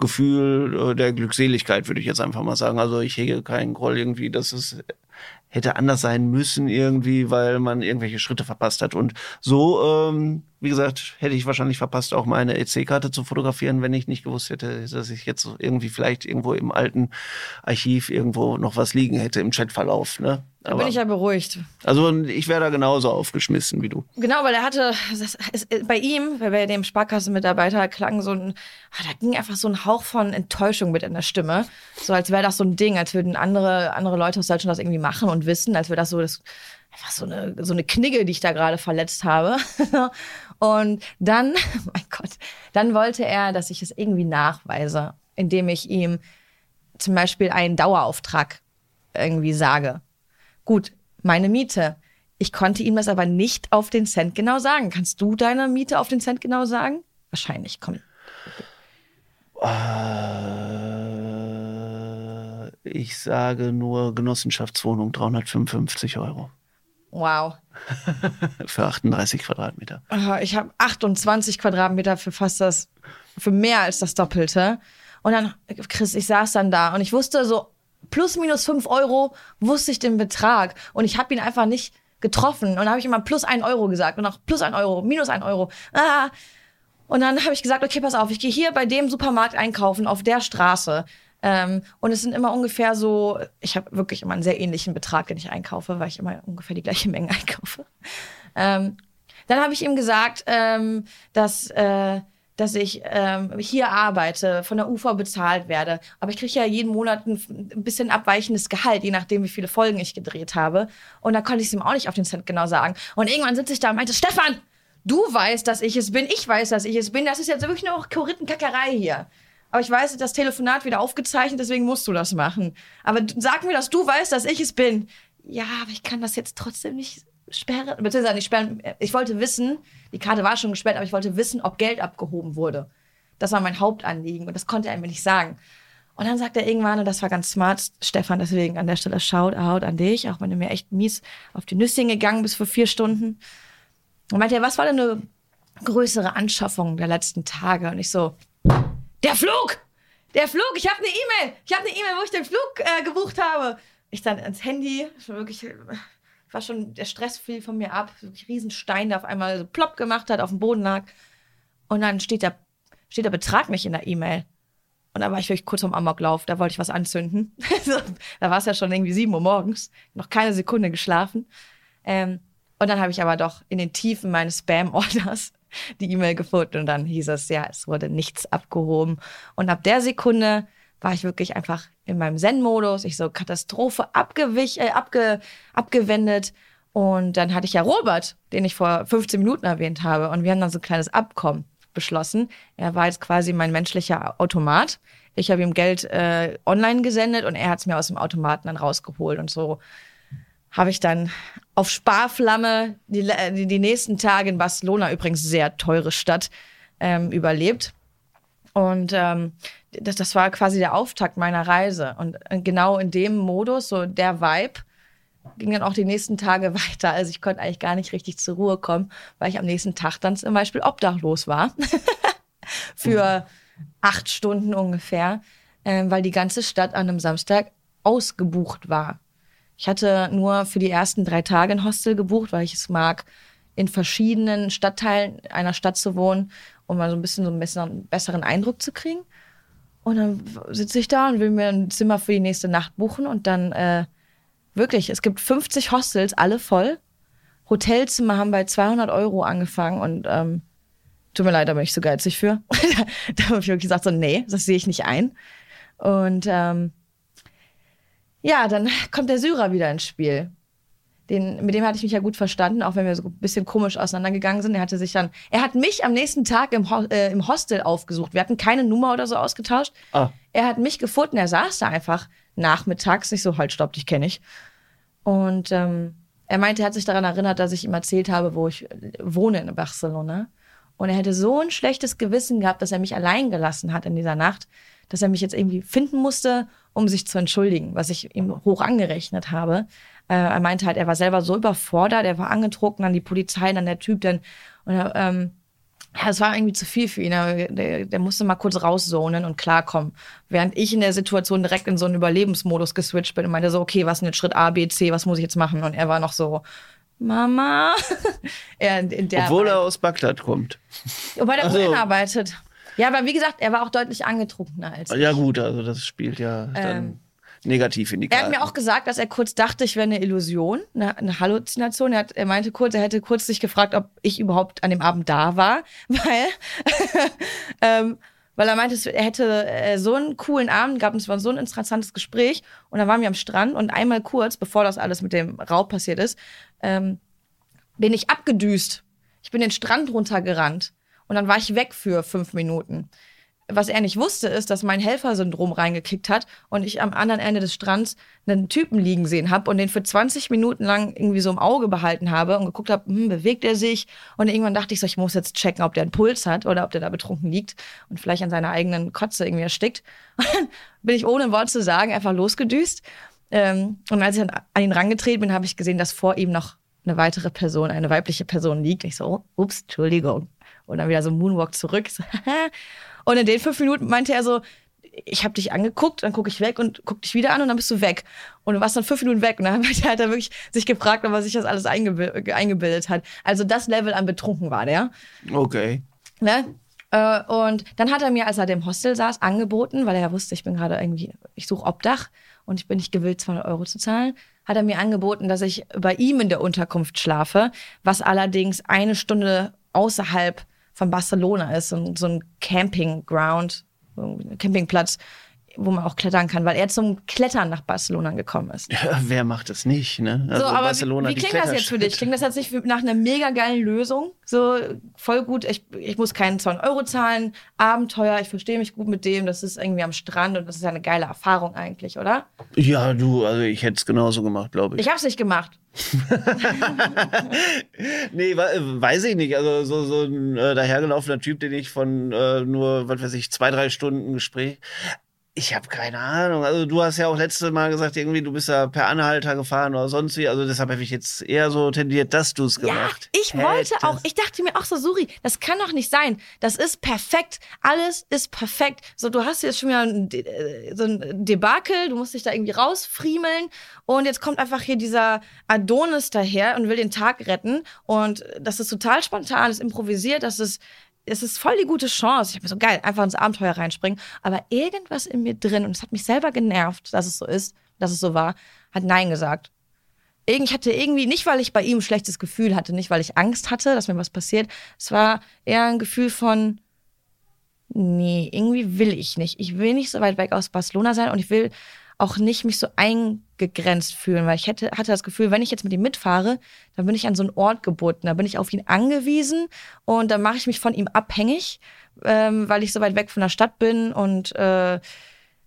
Gefühl äh, der Glückseligkeit, würde ich jetzt einfach mal sagen. Also ich hege keinen Groll irgendwie, dass es hätte anders sein müssen irgendwie, weil man irgendwelche Schritte verpasst hat. Und so, ähm, wie gesagt, hätte ich wahrscheinlich verpasst, auch meine EC-Karte zu fotografieren, wenn ich nicht gewusst hätte, dass ich jetzt irgendwie vielleicht irgendwo im alten Archiv irgendwo noch was liegen hätte im Chatverlauf. Ne? Da bin ich ja beruhigt. Also ich wäre da genauso aufgeschmissen wie du. Genau, weil er hatte, ist, bei ihm, bei dem Sparkassenmitarbeiter, klang so ein, ah, da ging einfach so ein Hauch von Enttäuschung mit in der Stimme. So als wäre das so ein Ding, als würden andere, andere Leute aus Deutschland das irgendwie machen und wissen, als wäre das so das, einfach so eine, so eine Knigge, die ich da gerade verletzt habe. und dann, mein Gott, dann wollte er, dass ich es irgendwie nachweise, indem ich ihm zum Beispiel einen Dauerauftrag irgendwie sage. Gut, meine Miete. Ich konnte ihm das aber nicht auf den Cent genau sagen. Kannst du deine Miete auf den Cent genau sagen? Wahrscheinlich, komm. Äh, ich sage nur Genossenschaftswohnung 355 Euro. Wow. für 38 Quadratmeter. Ich habe 28 Quadratmeter für fast das, für mehr als das Doppelte. Und dann, Chris, ich saß dann da und ich wusste so, plus minus 5 Euro wusste ich den Betrag. Und ich habe ihn einfach nicht getroffen. Und dann habe ich immer plus 1 Euro gesagt und auch plus 1 Euro, minus 1 Euro. Ah. Und dann habe ich gesagt, okay, pass auf, ich gehe hier bei dem Supermarkt einkaufen auf der Straße. Ähm, und es sind immer ungefähr so, ich habe wirklich immer einen sehr ähnlichen Betrag, den ich einkaufe, weil ich immer ungefähr die gleiche Menge einkaufe. Ähm, dann habe ich ihm gesagt, ähm, dass, äh, dass ich ähm, hier arbeite, von der UV bezahlt werde. Aber ich kriege ja jeden Monat ein, bisschen abweichendes Gehalt, je nachdem, wie viele Folgen ich gedreht habe. Und da konnte ich es ihm auch nicht auf den Cent genau sagen. Und irgendwann sitze ich da und meinte, Stefan, du weißt, dass ich es bin, ich weiß, dass ich es bin. Das ist jetzt wirklich nur Korinthenkackerei hier. Aber ich weiß, das Telefonat wieder aufgezeichnet, deswegen musst du das machen. Aber sag mir, dass du weißt, dass ich es bin. Ja, aber ich kann das jetzt trotzdem nicht sperren. Beziehungsweise nicht sperren. Ich wollte wissen, die Karte war schon gesperrt, aber ich wollte wissen, ob Geld abgehoben wurde. Das war mein Hauptanliegen und das konnte er mir nicht sagen. Und dann sagt er irgendwann, und das war ganz smart, Stefan, deswegen an der Stelle Shoutout an dich, auch wenn du mir echt mies auf die Nüsschen gegangen bist für vier Stunden. Und meinte er, was war denn eine größere Anschaffung der letzten Tage? Und ich so, der Flug! Der Flug! Ich habe eine E-Mail! Ich habe eine E-Mail, wo ich den Flug äh, gebucht habe. Ich dann ans Handy, schon wirklich, äh, war schon, der Stress fiel von mir ab. Ein Riesenstein, der auf einmal so plopp gemacht hat, auf dem Boden lag. Und dann steht der, steht der Betrag nicht in der E-Mail. Und da war ich wirklich kurz vom Amoklauf, da wollte ich was anzünden. da war es ja schon irgendwie 7 Uhr morgens, noch keine Sekunde geschlafen. Ähm, und dann habe ich aber doch in den Tiefen meines Spam-Orders die E-Mail gefunden und dann hieß es, ja, es wurde nichts abgehoben. Und ab der Sekunde war ich wirklich einfach in meinem Zen-Modus. Ich so Katastrophe abgewich, äh, abge, abgewendet. Und dann hatte ich ja Robert, den ich vor 15 Minuten erwähnt habe. Und wir haben dann so ein kleines Abkommen beschlossen. Er war jetzt quasi mein menschlicher Automat. Ich habe ihm Geld äh, online gesendet und er hat es mir aus dem Automaten dann rausgeholt. Und so habe ich dann auf Sparflamme die, die, nächsten Tage in Barcelona, übrigens sehr teure Stadt, ähm, überlebt. Und ähm, das, das war quasi der Auftakt meiner Reise. Und äh, genau in dem Modus, so der Vibe, ging dann auch die nächsten Tage weiter. Also ich konnte eigentlich gar nicht richtig zur Ruhe kommen, weil ich am nächsten Tag dann zum Beispiel obdachlos war. Für acht Stunden ungefähr, ähm, weil die ganze Stadt an einem Samstag ausgebucht war. Ich hatte nur für die ersten drei Tage ein Hostel gebucht, weil ich es mag, in verschiedenen Stadtteilen einer Stadt zu wohnen, um mal so ein bisschen so einen besseren, Eindruck zu kriegen. Und dann sitze ich da und will mir ein Zimmer für die nächste Nacht buchen und dann äh, wirklich, es gibt 50 Hostels, alle voll. Hotelzimmer haben bei 200 Euro angefangen und ähm, tut mir leid, da bin ich so geizig für. da habe ich wirklich gesagt, so, nee, das sehe ich nicht ein. Und ähm, ja, dann kommt der Syrer wieder ins Spiel. Den, mit dem hatte ich mich ja gut verstanden, auch wenn wir so ein bisschen komisch auseinandergegangen sind. Er hatte sich dann, er hat mich am nächsten Tag im, Ho äh, im Hostel aufgesucht. Wir hatten keine Nummer oder so ausgetauscht. Ah. Er hat mich gefunden, er saß da einfach nachmittags. Ich so, halt, stopp, dich kenne ich. Und ähm, er meinte, er hat sich daran erinnert, dass ich ihm erzählt habe, wo ich äh, wohne in Barcelona. Und er hätte so ein schlechtes Gewissen gehabt, dass er mich allein gelassen hat in dieser Nacht, dass er mich jetzt irgendwie finden musste, um sich zu entschuldigen, was ich ihm hoch angerechnet habe. Äh, er meinte halt, er war selber so überfordert, er war angetrunken, dann die Polizei, dann der Typ, dann und er, ähm, ja, es war irgendwie zu viel für ihn. Er, der, der musste mal kurz rauszonen und klarkommen. Während ich in der Situation direkt in so einen Überlebensmodus geswitcht bin und meinte so, okay, was ist denn jetzt Schritt A, B, C, was muss ich jetzt machen? Und er war noch so, Mama. er, Obwohl er aus Bagdad kommt. Wobei der Ach so. Brunnen arbeitet. Ja, aber wie gesagt, er war auch deutlich angetrunkener als ich. Ja gut, also das spielt ja dann Ähm, negativ in die Er Karten. hat mir auch gesagt, dass er kurz dachte, ich wäre eine Illusion, eine, eine Halluzination. Er, hat, er meinte kurz, er hätte kurz sich gefragt, ob ich überhaupt an dem Abend da war, weil, ähm, weil er meinte, er hätte äh, so einen coolen Abend gehabt und es war so ein interessantes Gespräch. Und dann waren wir am Strand und einmal kurz, bevor das alles mit dem Raub passiert ist, ähm, bin ich abgedüst. Ich bin den Strand runtergerannt und dann war ich weg für fünf Minuten. Was er nicht wusste, ist, dass mein Helfersyndrom reingekickt hat und ich am anderen Ende des Strands einen Typen liegen sehen habe und den für 20 Minuten lang irgendwie so im Auge behalten habe und geguckt habe, hm, bewegt er sich? Und irgendwann dachte ich so, ich muss jetzt checken, ob der einen Puls hat oder ob der da betrunken liegt und vielleicht an seiner eigenen Kotze irgendwie erstickt. Und dann bin ich ohne Wort zu sagen einfach losgedüst. Ähm, und als ich an ihn rangetreten bin, habe ich gesehen, dass vor ihm noch eine weitere Person, eine weibliche Person liegt. Ich so, ups, Entschuldigung. Und dann wieder so Moonwalk zurück. Und in den fünf Minuten meinte er so, ich habe dich angeguckt, dann gucke ich weg und guck dich wieder an und dann bist du weg. Und du warst dann fünf Minuten weg. Und dann hat er wirklich sich gefragt, ob er sich das alles eingebildet, eingebildet hat. Also das Level an betrunken war der. Okay. Ne? Äh, und dann hat er mir, als er im Hostel saß, angeboten, weil er ja wusste, ich bin gerade irgendwie, ich suche Obdach und ich bin nicht gewillt, 200 Euro zu zahlen, hat er mir angeboten, dass ich bei ihm in der Unterkunft schlafe, was allerdings eine Stunde außerhalb von Barcelona ist, so, so ein Campingground, Campingplatz, wo man auch klettern kann, weil er zum Klettern nach Barcelona gekommen ist. Ja, wer macht das nicht, ne? so, aber Barcelona, wie, wie klingt das jetzt für dich? Klingt das jetzt nicht nach einer mega geilen Lösung? So, voll gut, ich, ich muss keinen 200 Euro zahlen, Abenteuer, ich verstehe mich gut mit dem, das ist irgendwie am Strand und das ist ja eine geile Erfahrung eigentlich, oder? Ja, du, also ich hätte es genauso gemacht, glaube ich. Ich habe es nicht gemacht. nee, weiß ich nicht. Also so, so ein äh, dahergelaufener Typ, den ich von äh, nur, was weiß ich, zwei, drei Stunden Gespräch ich habe keine Ahnung. Also du hast ja auch letztes Mal gesagt, irgendwie du bist ja per Anhalter gefahren oder sonst wie. Also deshalb habe ich jetzt eher so tendiert, dass du es gemacht. Ja, ich wollte auch. Ich dachte mir auch so, Suri, das kann doch nicht sein. Das ist perfekt. Alles ist perfekt. So, du hast jetzt schon wieder ein, äh, so ein Debakel. Du musst dich da irgendwie rausfriemeln und jetzt kommt einfach hier dieser Adonis daher und will den Tag retten. Und das ist total spontan, das ist improvisiert, das ist es ist voll die gute Chance. Ich habe mir so geil, einfach ins Abenteuer reinspringen. Aber irgendwas in mir drin, und es hat mich selber genervt, dass es so ist, dass es so war, hat Nein gesagt. Ich hatte irgendwie, nicht weil ich bei ihm ein schlechtes Gefühl hatte, nicht weil ich Angst hatte, dass mir was passiert. Es war eher ein Gefühl von, nee, irgendwie will ich nicht. Ich will nicht so weit weg aus Barcelona sein und ich will auch nicht mich so eingegrenzt fühlen, weil ich hätte, hatte das Gefühl, wenn ich jetzt mit ihm mitfahre, dann bin ich an so einen Ort gebunden, da bin ich auf ihn angewiesen und dann mache ich mich von ihm abhängig, ähm, weil ich so weit weg von der Stadt bin und äh,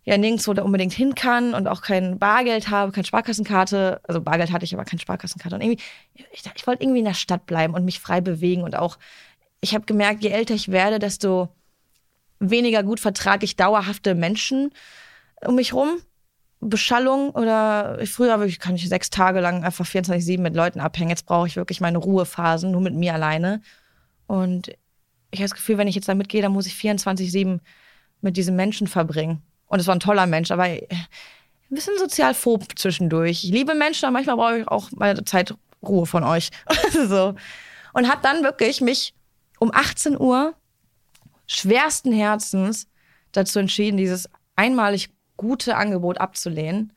ja nirgendwo da unbedingt hin kann und auch kein Bargeld habe, keine Sparkassenkarte. Also Bargeld hatte ich, aber keine Sparkassenkarte. Und irgendwie, ich, ich wollte irgendwie in der Stadt bleiben und mich frei bewegen und auch, ich habe gemerkt, je älter ich werde, desto weniger gut vertrage ich dauerhafte Menschen um mich rum. Beschallung oder früher wirklich kann ich sechs Tage lang einfach 24-7 mit Leuten abhängen. Jetzt brauche ich wirklich meine Ruhephasen, nur mit mir alleine. Und ich habe das Gefühl, wenn ich jetzt da mitgehe, dann muss ich 24-7 mit diesem Menschen verbringen. Und es war ein toller Mensch, aber ein bisschen sozialphob zwischendurch. Ich liebe Menschen, aber manchmal brauche ich auch meine Zeit Ruhe von euch. so. Und habe dann wirklich mich um 18 Uhr schwersten Herzens dazu entschieden, dieses einmalig gute Angebot abzulehnen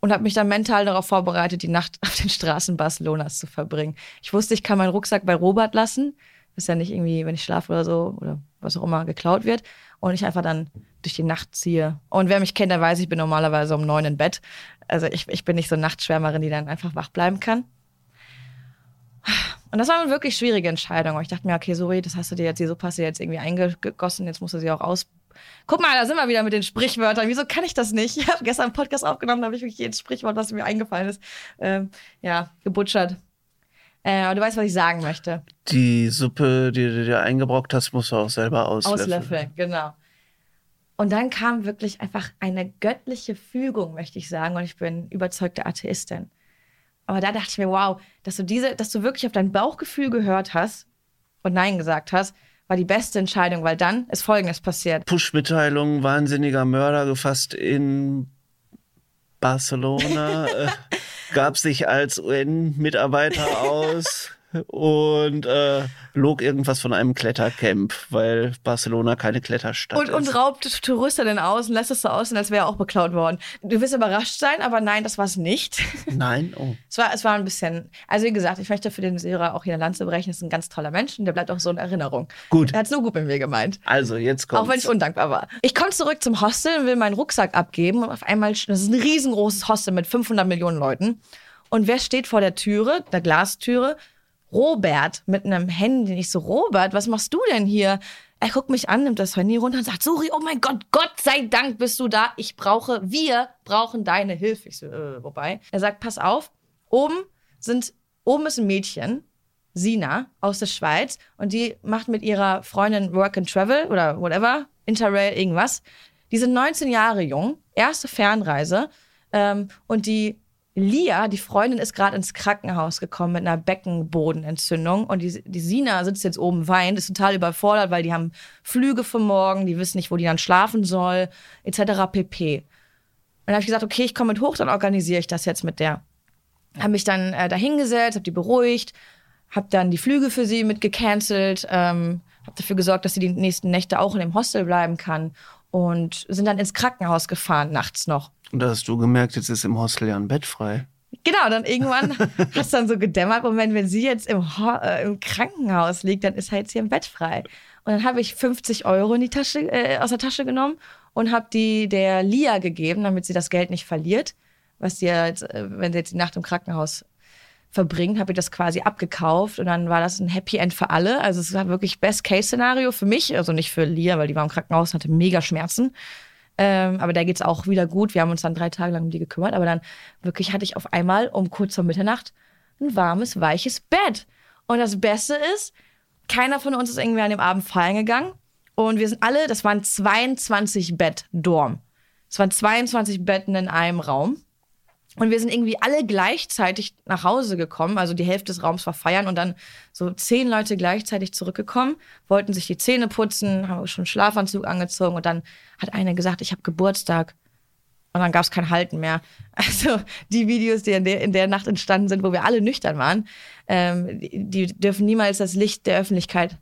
und habe mich dann mental darauf vorbereitet, die Nacht auf den Straßen Barcelonas zu verbringen. Ich wusste, ich kann meinen Rucksack bei Robert lassen, dass ja nicht irgendwie, wenn ich schlafe oder so oder was auch immer geklaut wird und ich einfach dann durch die Nacht ziehe. Und wer mich kennt, der weiß, ich bin normalerweise um neun im Bett. Also ich, ich bin nicht so Nachtschwärmerin, die dann einfach wach bleiben kann. Und das war eine wirklich schwierige Entscheidung. Ich dachte mir, okay, sorry, das hast du dir jetzt, die Suppe hast du jetzt irgendwie eingegossen, jetzt musst du sie auch aus Guck mal, da sind wir wieder mit den Sprichwörtern. Wieso kann ich das nicht? Ich habe gestern einen Podcast aufgenommen, da habe ich wirklich jedes Sprichwort, was mir eingefallen ist, ähm, ja, gebutschert. Äh, aber du weißt, was ich sagen möchte. Die Suppe, die du dir eingebrockt hast, musst du auch selber auslöffeln. Auslöffeln, genau. Und dann kam wirklich einfach eine göttliche Fügung, möchte ich sagen. Und ich bin überzeugte Atheistin. Aber da dachte ich mir, wow, dass du diese, dass du wirklich auf dein Bauchgefühl gehört hast und Nein gesagt hast, war die beste Entscheidung, weil dann ist Folgendes passiert. Push-Mitteilung, wahnsinniger Mörder gefasst in Barcelona. äh, gab sich als UN-Mitarbeiter aus und äh, log irgendwas von einem Klettercamp, weil Barcelona keine Kletterstadt und, ist. Und raubt Touristinnen aus und lässt es so aussehen, als wäre er auch beklaut worden. Du wirst überrascht sein, aber nein, das war es nicht. Nein? Oh. es, war, es war ein bisschen, also wie gesagt, ich möchte für den Seher auch hier eine Lanze brechen, das ist ein ganz toller Mensch und der bleibt auch so in Erinnerung. Gut. Er hat es nur gut mit mir gemeint. Also, jetzt kommt Auch wenn ich undankbar war. Ich komme zurück zum Hostel und will meinen Rucksack abgeben und auf einmal, das ist ein riesengroßes Hostel mit 500 Millionen Leuten. Und wer steht vor der Türe, der Glastüre? Robert mit einem Handy. Ich so, Robert, was machst du denn hier? Er guckt mich an, nimmt das Handy runter und sagt, Suri, oh mein Gott, Gott sei Dank bist du da. Ich brauche, wir brauchen deine Hilfe. Ich so, äh, wobei. Er sagt, pass auf, oben sind, oben ist ein Mädchen, Sina aus der Schweiz und die macht mit ihrer Freundin Work and Travel oder whatever, Interrail, irgendwas. Die sind 19 Jahre jung, erste Fernreise ähm, und die Lia, die Freundin, ist gerade ins Krankenhaus gekommen mit einer Beckenbodenentzündung und die, die Sina sitzt jetzt oben weint, ist total überfordert, weil die haben Flüge für morgen, die wissen nicht, wo die dann schlafen soll, etc. pp. Und dann habe ich gesagt, okay, ich komme mit hoch, dann organisiere ich das jetzt mit der. Habe mich dann äh, da hingesetzt, habe die beruhigt, habe dann die Flüge für sie mit gecancelt, ähm, habe dafür gesorgt, dass sie die nächsten Nächte auch in dem Hostel bleiben kann und sind dann ins Krankenhaus gefahren, nachts noch. Und da hast du gemerkt, jetzt ist im Hostel ja ein Bett frei. Genau, dann irgendwann hast du dann so gedämmert, Moment, wenn sie jetzt im, Ho äh, im Krankenhaus liegt, dann ist halt sie im Bett frei. Und dann habe ich 50 Euro in die Tasche, äh, aus der Tasche genommen und habe die der Lia gegeben, damit sie das Geld nicht verliert, was sie jetzt, äh, wenn sie jetzt die Nacht im Krankenhaus verbringt, habe ich das quasi abgekauft und dann war das ein Happy End für alle. Also es war wirklich Best-Case-Szenario für mich, also nicht für Lia, weil die war im Krankenhaus und hatte mega Schmerzen. Ähm, aber da geht's auch wieder gut. Wir haben uns dann drei Tage lang um die gekümmert. Aber dann wirklich hatte ich auf einmal um kurz vor Mitternacht ein warmes, weiches Bett. Und das Beste ist, keiner von uns ist irgendwie an dem Abend feiern gegangen. Und wir sind alle, das waren 22 Bett-Dorm. Es waren 22 Betten in einem Raum. Und wir sind irgendwie alle gleichzeitig nach Hause gekommen. Also die Hälfte des Raums war feiern und dann so zehn Leute gleichzeitig zurückgekommen, wollten sich die Zähne putzen, haben schon einen Schlafanzug angezogen und dann hat eine gesagt, ich habe Geburtstag. Und dann gab es kein Halten mehr. Also die Videos, die in der, in der Nacht entstanden sind, wo wir alle nüchtern waren, ähm, die, die, dürfen niemals das Licht der Öffentlichkeit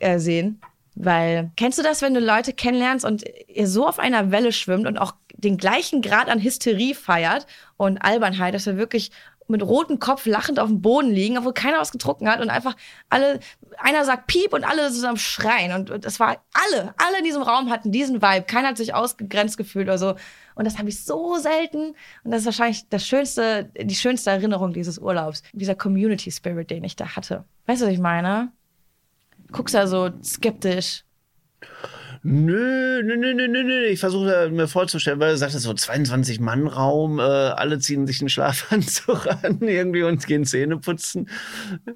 äh, sehen. Weil, kennst du das, wenn du Leute kennenlernst und ihr so auf einer Welle schwimmt und auch den gleichen Grad an Hysterie feiert und Albernheit, dass wir wirklich mit rotem Kopf lachend auf dem Boden liegen, obwohl keiner was getrunken hat und einfach alle, einer sagt Piep und alle zusammen schreien. Und das war alle, alle in diesem Raum hatten diesen Vibe. Keiner hat sich ausgegrenzt gefühlt oder so. Und das habe ich so selten. Und das ist wahrscheinlich das schönste, die schönste Erinnerung dieses Urlaubs. Dieser Community Spirit, den ich da hatte. Weißt du, was ich meine? Guckst da so skeptisch. Nö, nö, nö, nö, nö, nö. Ich versuche mir vorzustellen, weil du sagtest, so 22-Mann-Raum, äh, alle ziehen sich einen Schlafanzug an irgendwie und gehen Zähne putzen.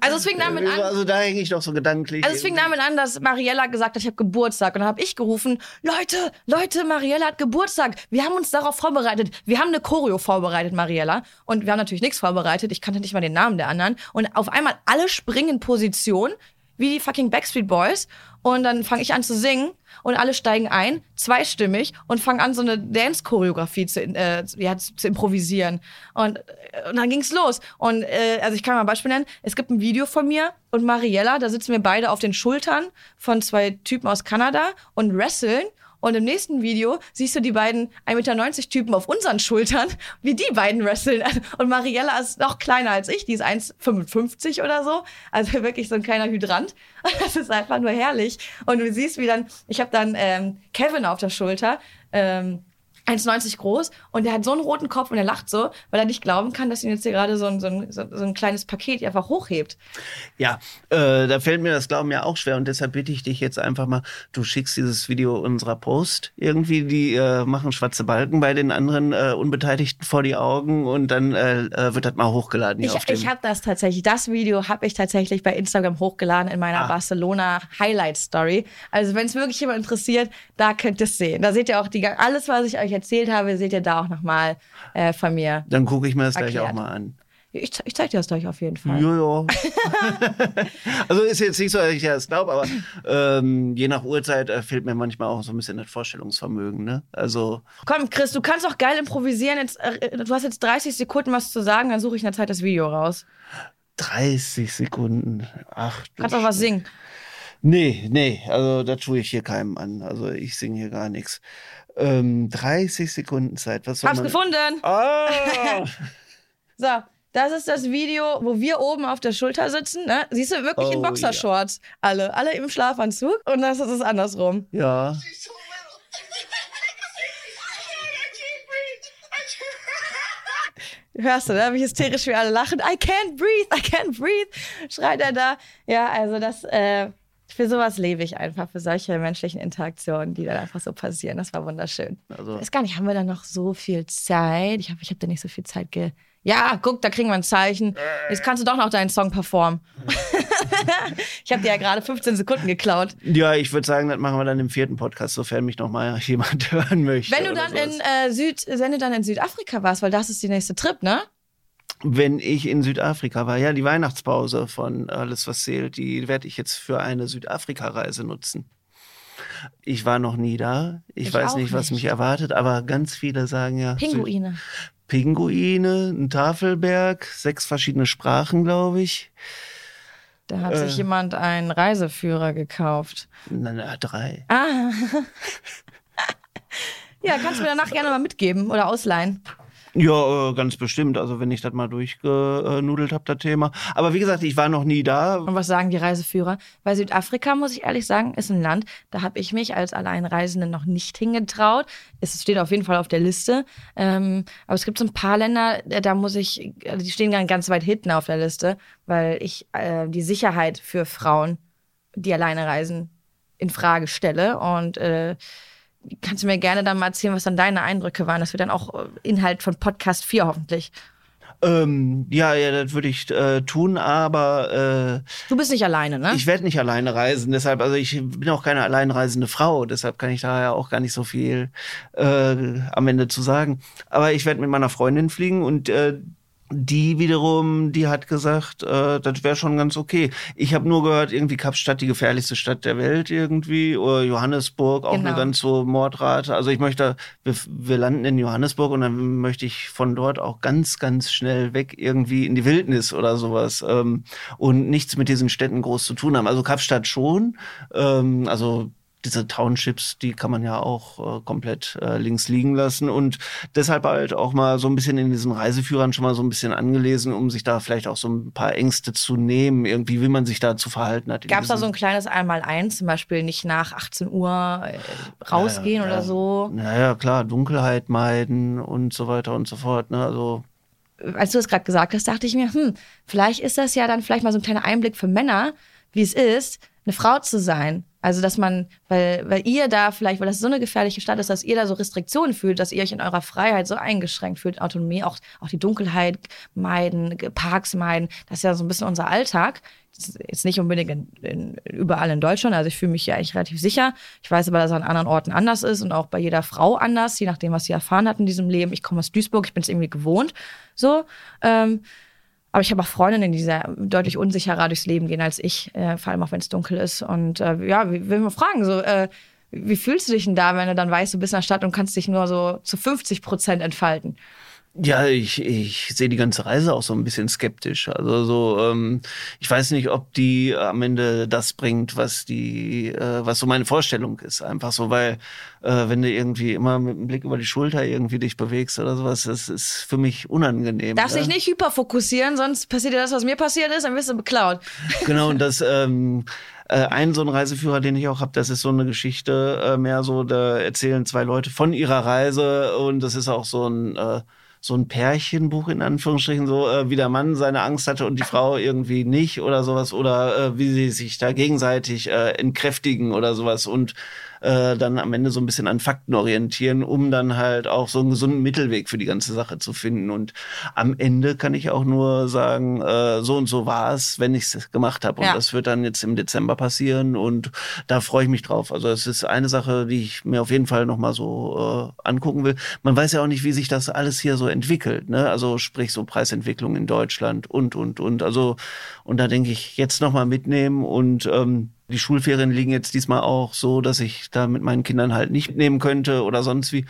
Also es fing damit an. Also da hänge ich doch so gedanklich. Also es fing damit an, dass Mariella gesagt hat, ich habe Geburtstag. Und dann habe ich gerufen, Leute, Leute, Mariella hat Geburtstag. Wir haben uns darauf vorbereitet. Wir haben eine Choreo vorbereitet, Mariella. Und wir haben natürlich nichts vorbereitet. Ich kannte nicht mal den Namen der anderen. Und auf einmal alle springen in Position wie die fucking Backstreet Boys. Und dann fange ich an zu singen und alle steigen ein, zweistimmig, und fangen an, so eine Dance-Choreografie zu, äh, ja, zu improvisieren. Und, äh, und dann ging's los. Und äh, also ich kann mal ein Beispiel nennen. Es gibt ein Video von mir und Mariella, da sitzen wir beide auf den Schultern von zwei Typen aus Kanada und wresteln. Und im nächsten Video siehst du die beiden 1,90 Meter Typen auf unseren Schultern, wie die beiden wresteln. Und Mariella ist noch kleiner als ich, die ist 1,55 oder so. Also wirklich so ein kleiner Hydrant. Das ist einfach nur herrlich. Und du siehst, wie dann, ich habe dann ähm, Kevin auf der Schulter. Ähm, 1,90 groß und der hat so einen roten Kopf und er lacht so, weil er nicht glauben kann, dass ihn jetzt hier gerade so ein, so, ein, so ein kleines Paket einfach hochhebt. Ja, äh, da fällt mir das Glauben ja auch schwer und deshalb bitte ich dich jetzt einfach mal, du schickst dieses Video unserer Post irgendwie, die äh, machen schwarze Balken bei den anderen äh, Unbeteiligten vor die Augen und dann äh, äh wird das mal hochgeladen. Ich, ich habe das tatsächlich, das Video habe ich tatsächlich bei Instagram hochgeladen in meiner ah. Barcelona Highlight Story. Also wenn es wirklich jemand interessiert, da könnt ihr es sehen. Da seht ihr auch die, alles, was ich euch erzählt habe, seht ihr da auch nochmal äh, von mir. Dann gucke ich mir das erklärt. gleich auch mal an. Ich, ich zeig dir das gleich auf jeden Fall. Ja, ja. also ist jetzt nicht so, dass ich das glaube, aber ähm, je nach Uhrzeit äh, fehlt mir manchmal auch so ein bisschen das Vorstellungsvermögen. Ne? Also Komm, Chris, du kannst auch geil improvisieren. Jetzt, äh, du hast jetzt 30 Sekunden was zu sagen, dann suche ich in der Zeit das Video raus. 30 Sekunden. Ach, du Kannst auch was singen. Nee, nee, also das tue ich hier keinem an. Also ich singe hier gar nichts. Ähm, 30 Sekunden Zeit. Was Hab's man... gefunden. Oh. so, das ist das Video, wo wir oben auf der Schulter sitzen. Ne? Siehst du wirklich oh, in Boxershorts? Ja. Alle, alle im Schlafanzug. Und das ist es andersrum. Ja. Hörst du, ne? wie hysterisch wir alle lachen. I can't breathe, I can't breathe, schreit er da. Ja, also das, äh, für sowas lebe ich einfach, für solche menschlichen Interaktionen, die dann einfach so passieren. Das war wunderschön. Also, ich weiß gar nicht, haben wir da noch so viel Zeit? Ich hoffe, ich habe da nicht so viel Zeit ge. Ja, guck, da kriegen wir ein Zeichen. Jetzt kannst du doch noch deinen Song performen. ich habe dir ja gerade 15 Sekunden geklaut. Ja, ich würde sagen, das machen wir dann im vierten Podcast, sofern mich noch mal jemand hören möchte. Wenn du dann in äh, Süd, wenn du dann in Südafrika warst, weil das ist die nächste Trip, ne? Wenn ich in Südafrika war. Ja, die Weihnachtspause von Alles, was zählt, die werde ich jetzt für eine Südafrika-Reise nutzen. Ich war noch nie da. Ich, Ich weiß nicht, was nicht. mich erwartet, aber ganz viele sagen ja. Süd- Pinguine. Pinguine, ein Tafelberg, sechs verschiedene Sprachen, glaube ich. Da hat Äh. sich jemand einen Reiseführer gekauft. Na, na, drei. Ah. ja, kannst du mir danach gerne mal mitgeben oder ausleihen. Ja, äh, ganz bestimmt. Also wenn ich das mal durchgenudelt habe, das Thema. Aber wie gesagt, ich war noch nie da. Und was sagen die Reiseführer? Weil Südafrika, muss ich ehrlich sagen, ist ein Land, da habe ich mich als Alleinreisende noch nicht hingetraut. Es steht auf jeden Fall auf der Liste. Ähm, aber es gibt so ein paar Länder, äh, da muss ich, also die stehen ganz weit hinten auf der Liste, weil ich äh, die Sicherheit für Frauen, die alleine reisen, in Frage stelle. Und äh, kannst du mir gerne dann mal erzählen, was dann deine Eindrücke waren? Das wird dann auch äh, Inhalt von Podcast 4 hoffentlich. Ähm, ja, ja, das würde ich äh, tun, aber äh, Du bist nicht alleine, ne? ich werde nicht alleine reisen. Deshalb, also ich bin auch keine alleinreisende Frau. Deshalb kann ich da ja auch gar nicht so viel äh, am Ende zu sagen. Aber ich werde mit meiner Freundin fliegen und äh, die wiederum, die hat gesagt, äh, das wäre schon ganz okay. Ich habe nur gehört, irgendwie Kapstadt die gefährlichste Stadt der Welt irgendwie, oder Johannesburg auch Genau. eine ganz so Mordrate. Also ich möchte, wir, wir landen in Johannesburg und dann möchte ich von dort auch ganz, ganz schnell weg irgendwie in die Wildnis oder sowas ähm, und nichts mit diesen Städten groß zu tun haben. Also Kapstadt schon, ähm, also diese Townships, die kann man ja auch äh, komplett äh, links liegen lassen und deshalb halt auch mal so ein bisschen in diesen Reiseführern schon mal so ein bisschen angelesen, um sich da vielleicht auch so ein paar Ängste zu nehmen, irgendwie, wie man sich da zu verhalten hat. Gab es da so ein kleines Einmal-Eins, zum Beispiel nicht nach 18 Uhr äh, rausgehen Ja, ja, oder ja. so? Naja, klar, Dunkelheit meiden und so weiter und so fort. Ne? Also Als du das gerade gesagt hast, dachte ich mir, hm, vielleicht ist das ja dann vielleicht mal so ein kleiner Einblick für Männer, wie es ist, eine Frau zu sein. Also, dass man, weil, weil ihr da vielleicht, weil das so eine gefährliche Stadt ist, dass ihr da so Restriktionen fühlt, dass ihr euch in eurer Freiheit so eingeschränkt fühlt, Autonomie, auch, auch die Dunkelheit meiden, Parks meiden. Das ist ja so ein bisschen unser Alltag. Das ist jetzt nicht unbedingt in, in, überall in Deutschland. Also ich fühle mich hier eigentlich relativ sicher. Ich weiß aber, dass es an anderen Orten anders ist und auch bei jeder Frau anders, je nachdem, was sie erfahren hat in diesem Leben. Ich komme aus Duisburg, ich bin es irgendwie gewohnt. So. Ähm, aber ich habe auch Freundinnen, die sehr deutlich unsicherer durchs Leben gehen als ich, äh, vor allem auch wenn es dunkel ist. Und äh, ja, will mal fragen, so, äh, wie fühlst du dich denn da, wenn du dann weißt, du bist in der Stadt und kannst dich nur so zu 50 Prozent entfalten? Ja, ich, ich sehe die ganze Reise auch so ein bisschen skeptisch. Also so, ähm, ich weiß nicht, ob die am Ende das bringt, was die, äh, was so meine Vorstellung ist. Einfach so, weil äh, wenn du irgendwie immer mit dem Blick über die Schulter irgendwie dich bewegst oder sowas, das ist für mich unangenehm. Darfst ne? dich nicht hyperfokussieren, sonst passiert dir das, was mir passiert ist, dann wirst du beklaut. Genau, und das ähm, äh, ein so ein Reiseführer, den ich auch habe, das ist so eine Geschichte äh, mehr so, da erzählen zwei Leute von ihrer Reise und das ist auch so ein äh, so ein Pärchenbuch in Anführungsstrichen, so äh, wie der Mann seine Angst hatte und die Frau irgendwie nicht oder sowas oder äh, wie sie sich da gegenseitig äh, entkräftigen oder sowas. Und äh, dann am Ende so ein bisschen an Fakten orientieren, um dann halt auch so einen gesunden Mittelweg für die ganze Sache zu finden. Und am Ende kann ich auch nur sagen, äh, so und so war es, wenn ich es gemacht habe. Und Ja. das wird dann jetzt im Dezember passieren und da freue ich mich drauf. Also es ist eine Sache, die ich mir auf jeden Fall nochmal so äh, angucken will. Man weiß ja auch nicht, wie sich das alles hier so entwickelt. Ne? Also sprich so Preisentwicklung in Deutschland und, und, und. Also und da denke ich, jetzt nochmal mitnehmen und ähm, die Schulferien liegen jetzt diesmal auch so, dass ich da mit meinen Kindern halt nicht mitnehmen könnte oder sonst wie.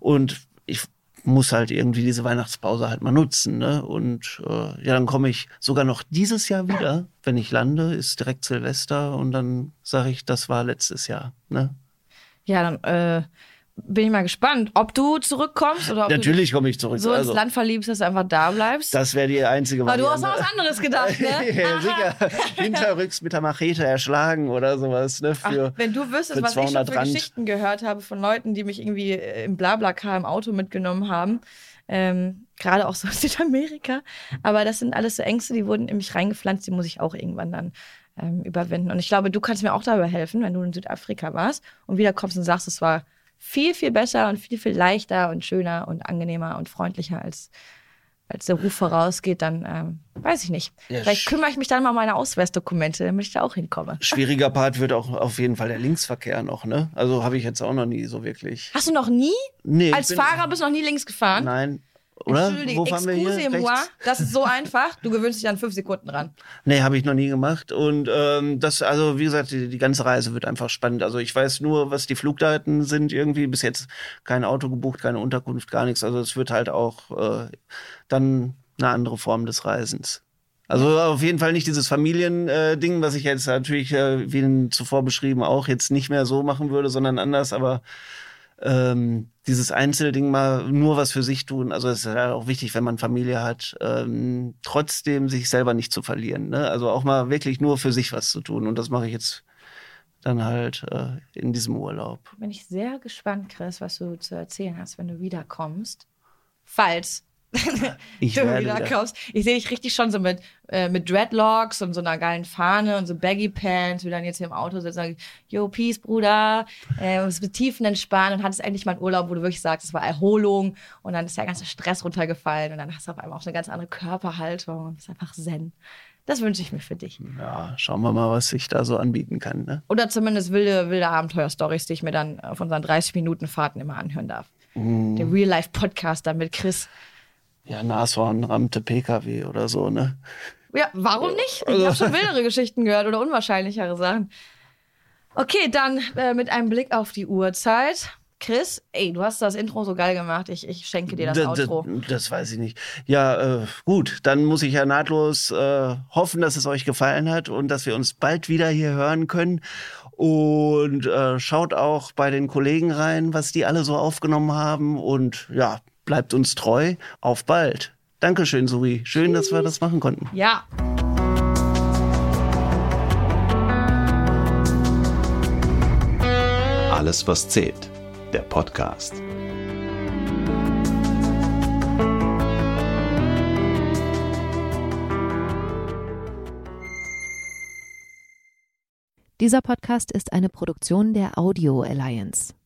Und ich muss halt irgendwie diese Weihnachtspause halt mal nutzen. Ne? Und äh, ja, dann komme ich sogar noch dieses Jahr wieder. Wenn ich lande, ist direkt Silvester und dann sage ich, das war letztes Jahr. Ne? Ja, dann äh, bin ich mal gespannt, ob du zurückkommst oder ob Natürlich komme ich du zurück. so ins also, Land verliebst, dass du einfach da bleibst. das wäre die einzige Aber du Variante. hast noch was anderes gedacht, ne? ja, sicher. Hinterrücks mit der Machete erschlagen oder sowas. Ne? Ach, Für, wenn du wüsstest, was ich schon 200 für Rand. Geschichten gehört habe von Leuten, die mich irgendwie äh, im Blablacar im Auto mitgenommen haben. Ähm, Gerade auch so aus Südamerika. Aber das sind alles so Ängste, die wurden in mich reingepflanzt, die muss ich auch irgendwann dann ähm, überwinden. Und ich glaube, du kannst mir auch dabei helfen, wenn du in Südafrika warst und wiederkommst und sagst, es war viel, viel besser und viel, viel leichter und schöner und angenehmer und freundlicher als, als der Ruf vorausgeht, dann ähm, weiß ich nicht. Ja, Vielleicht kümmere ich mich dann mal um meine Ausweisdokumente, damit ich da auch hinkomme. Schwieriger Part wird auch auf jeden Fall der Linksverkehr noch. Ne? Also habe ich jetzt auch noch nie so wirklich. Hast du noch nie Nee, als Fahrer bist du noch nie links gefahren? Nein. Oder? Entschuldige, Wo excusez-moi. Rechts? Das ist so einfach. Du gewöhnst dich an fünf Sekunden dran. Nee, habe ich noch nie gemacht. Und ähm, das, also wie gesagt, die, die ganze Reise wird einfach spannend. Also ich weiß nur, was die Flugdaten sind irgendwie. Bis jetzt kein Auto gebucht, keine Unterkunft, gar nichts. Also es wird halt auch äh, dann eine andere Form des Reisens. Also auf jeden Fall nicht dieses Familiending, äh, was ich jetzt natürlich, äh, wie zuvor beschrieben, auch jetzt nicht mehr so machen würde, sondern anders. Aber ähm, dieses Einzelding mal nur was für sich tun. Also es ist ja auch wichtig, wenn man Familie hat, ähm, trotzdem sich selber nicht zu verlieren. Ne? Also auch mal wirklich nur für sich was zu tun. Und das mache ich jetzt dann halt äh, in diesem Urlaub. Bin ich sehr gespannt, Chris, was du zu erzählen hast, wenn du wiederkommst. Falls Ich werde wiederkommst. Ich sehe dich richtig schon so mit, äh, mit Dreadlocks und so einer geilen Fahne und so Baggy Pants, wie dann jetzt hier im Auto sitzt und sagst, yo, peace, Bruder, äh, mit Tiefen entspannen und hattest endlich mal einen Urlaub, wo du wirklich sagst, es war Erholung und dann ist der ganze Stress runtergefallen und dann hast du auf einmal auch so eine ganz andere Körperhaltung und bist einfach zen. Das wünsche ich mir für dich. Ja, schauen wir mal, was sich da so anbieten kann. Ne? Oder zumindest wilde, wilde Abenteuer-Stories, die ich mir dann auf unseren 30 Minuten Fahrten immer anhören darf. Der Real-Life-Podcast dann mit Chris. Ja, Nashorn rammte PKW oder so, ne? Ja, warum nicht? Ich habe schon wildere Geschichten gehört oder unwahrscheinlichere Sachen. Okay, dann äh, mit einem Blick auf die Uhrzeit. Chris, ey, du hast das Intro so geil gemacht. Ich, ich schenke dir das D- Outro. Das weiß ich nicht. Ja, äh, gut, dann muss ich ja nahtlos äh, hoffen, dass es euch gefallen hat und dass wir uns bald wieder hier hören können. Und äh, schaut auch bei den Kollegen rein, was die alle so aufgenommen haben. Und ja, bleibt uns treu. Auf bald. Dankeschön, Suri. Schön, dass wir das machen konnten. Ja, Alles, was zählt. Der Podcast. Dieser Podcast ist eine Produktion der Audio Alliance.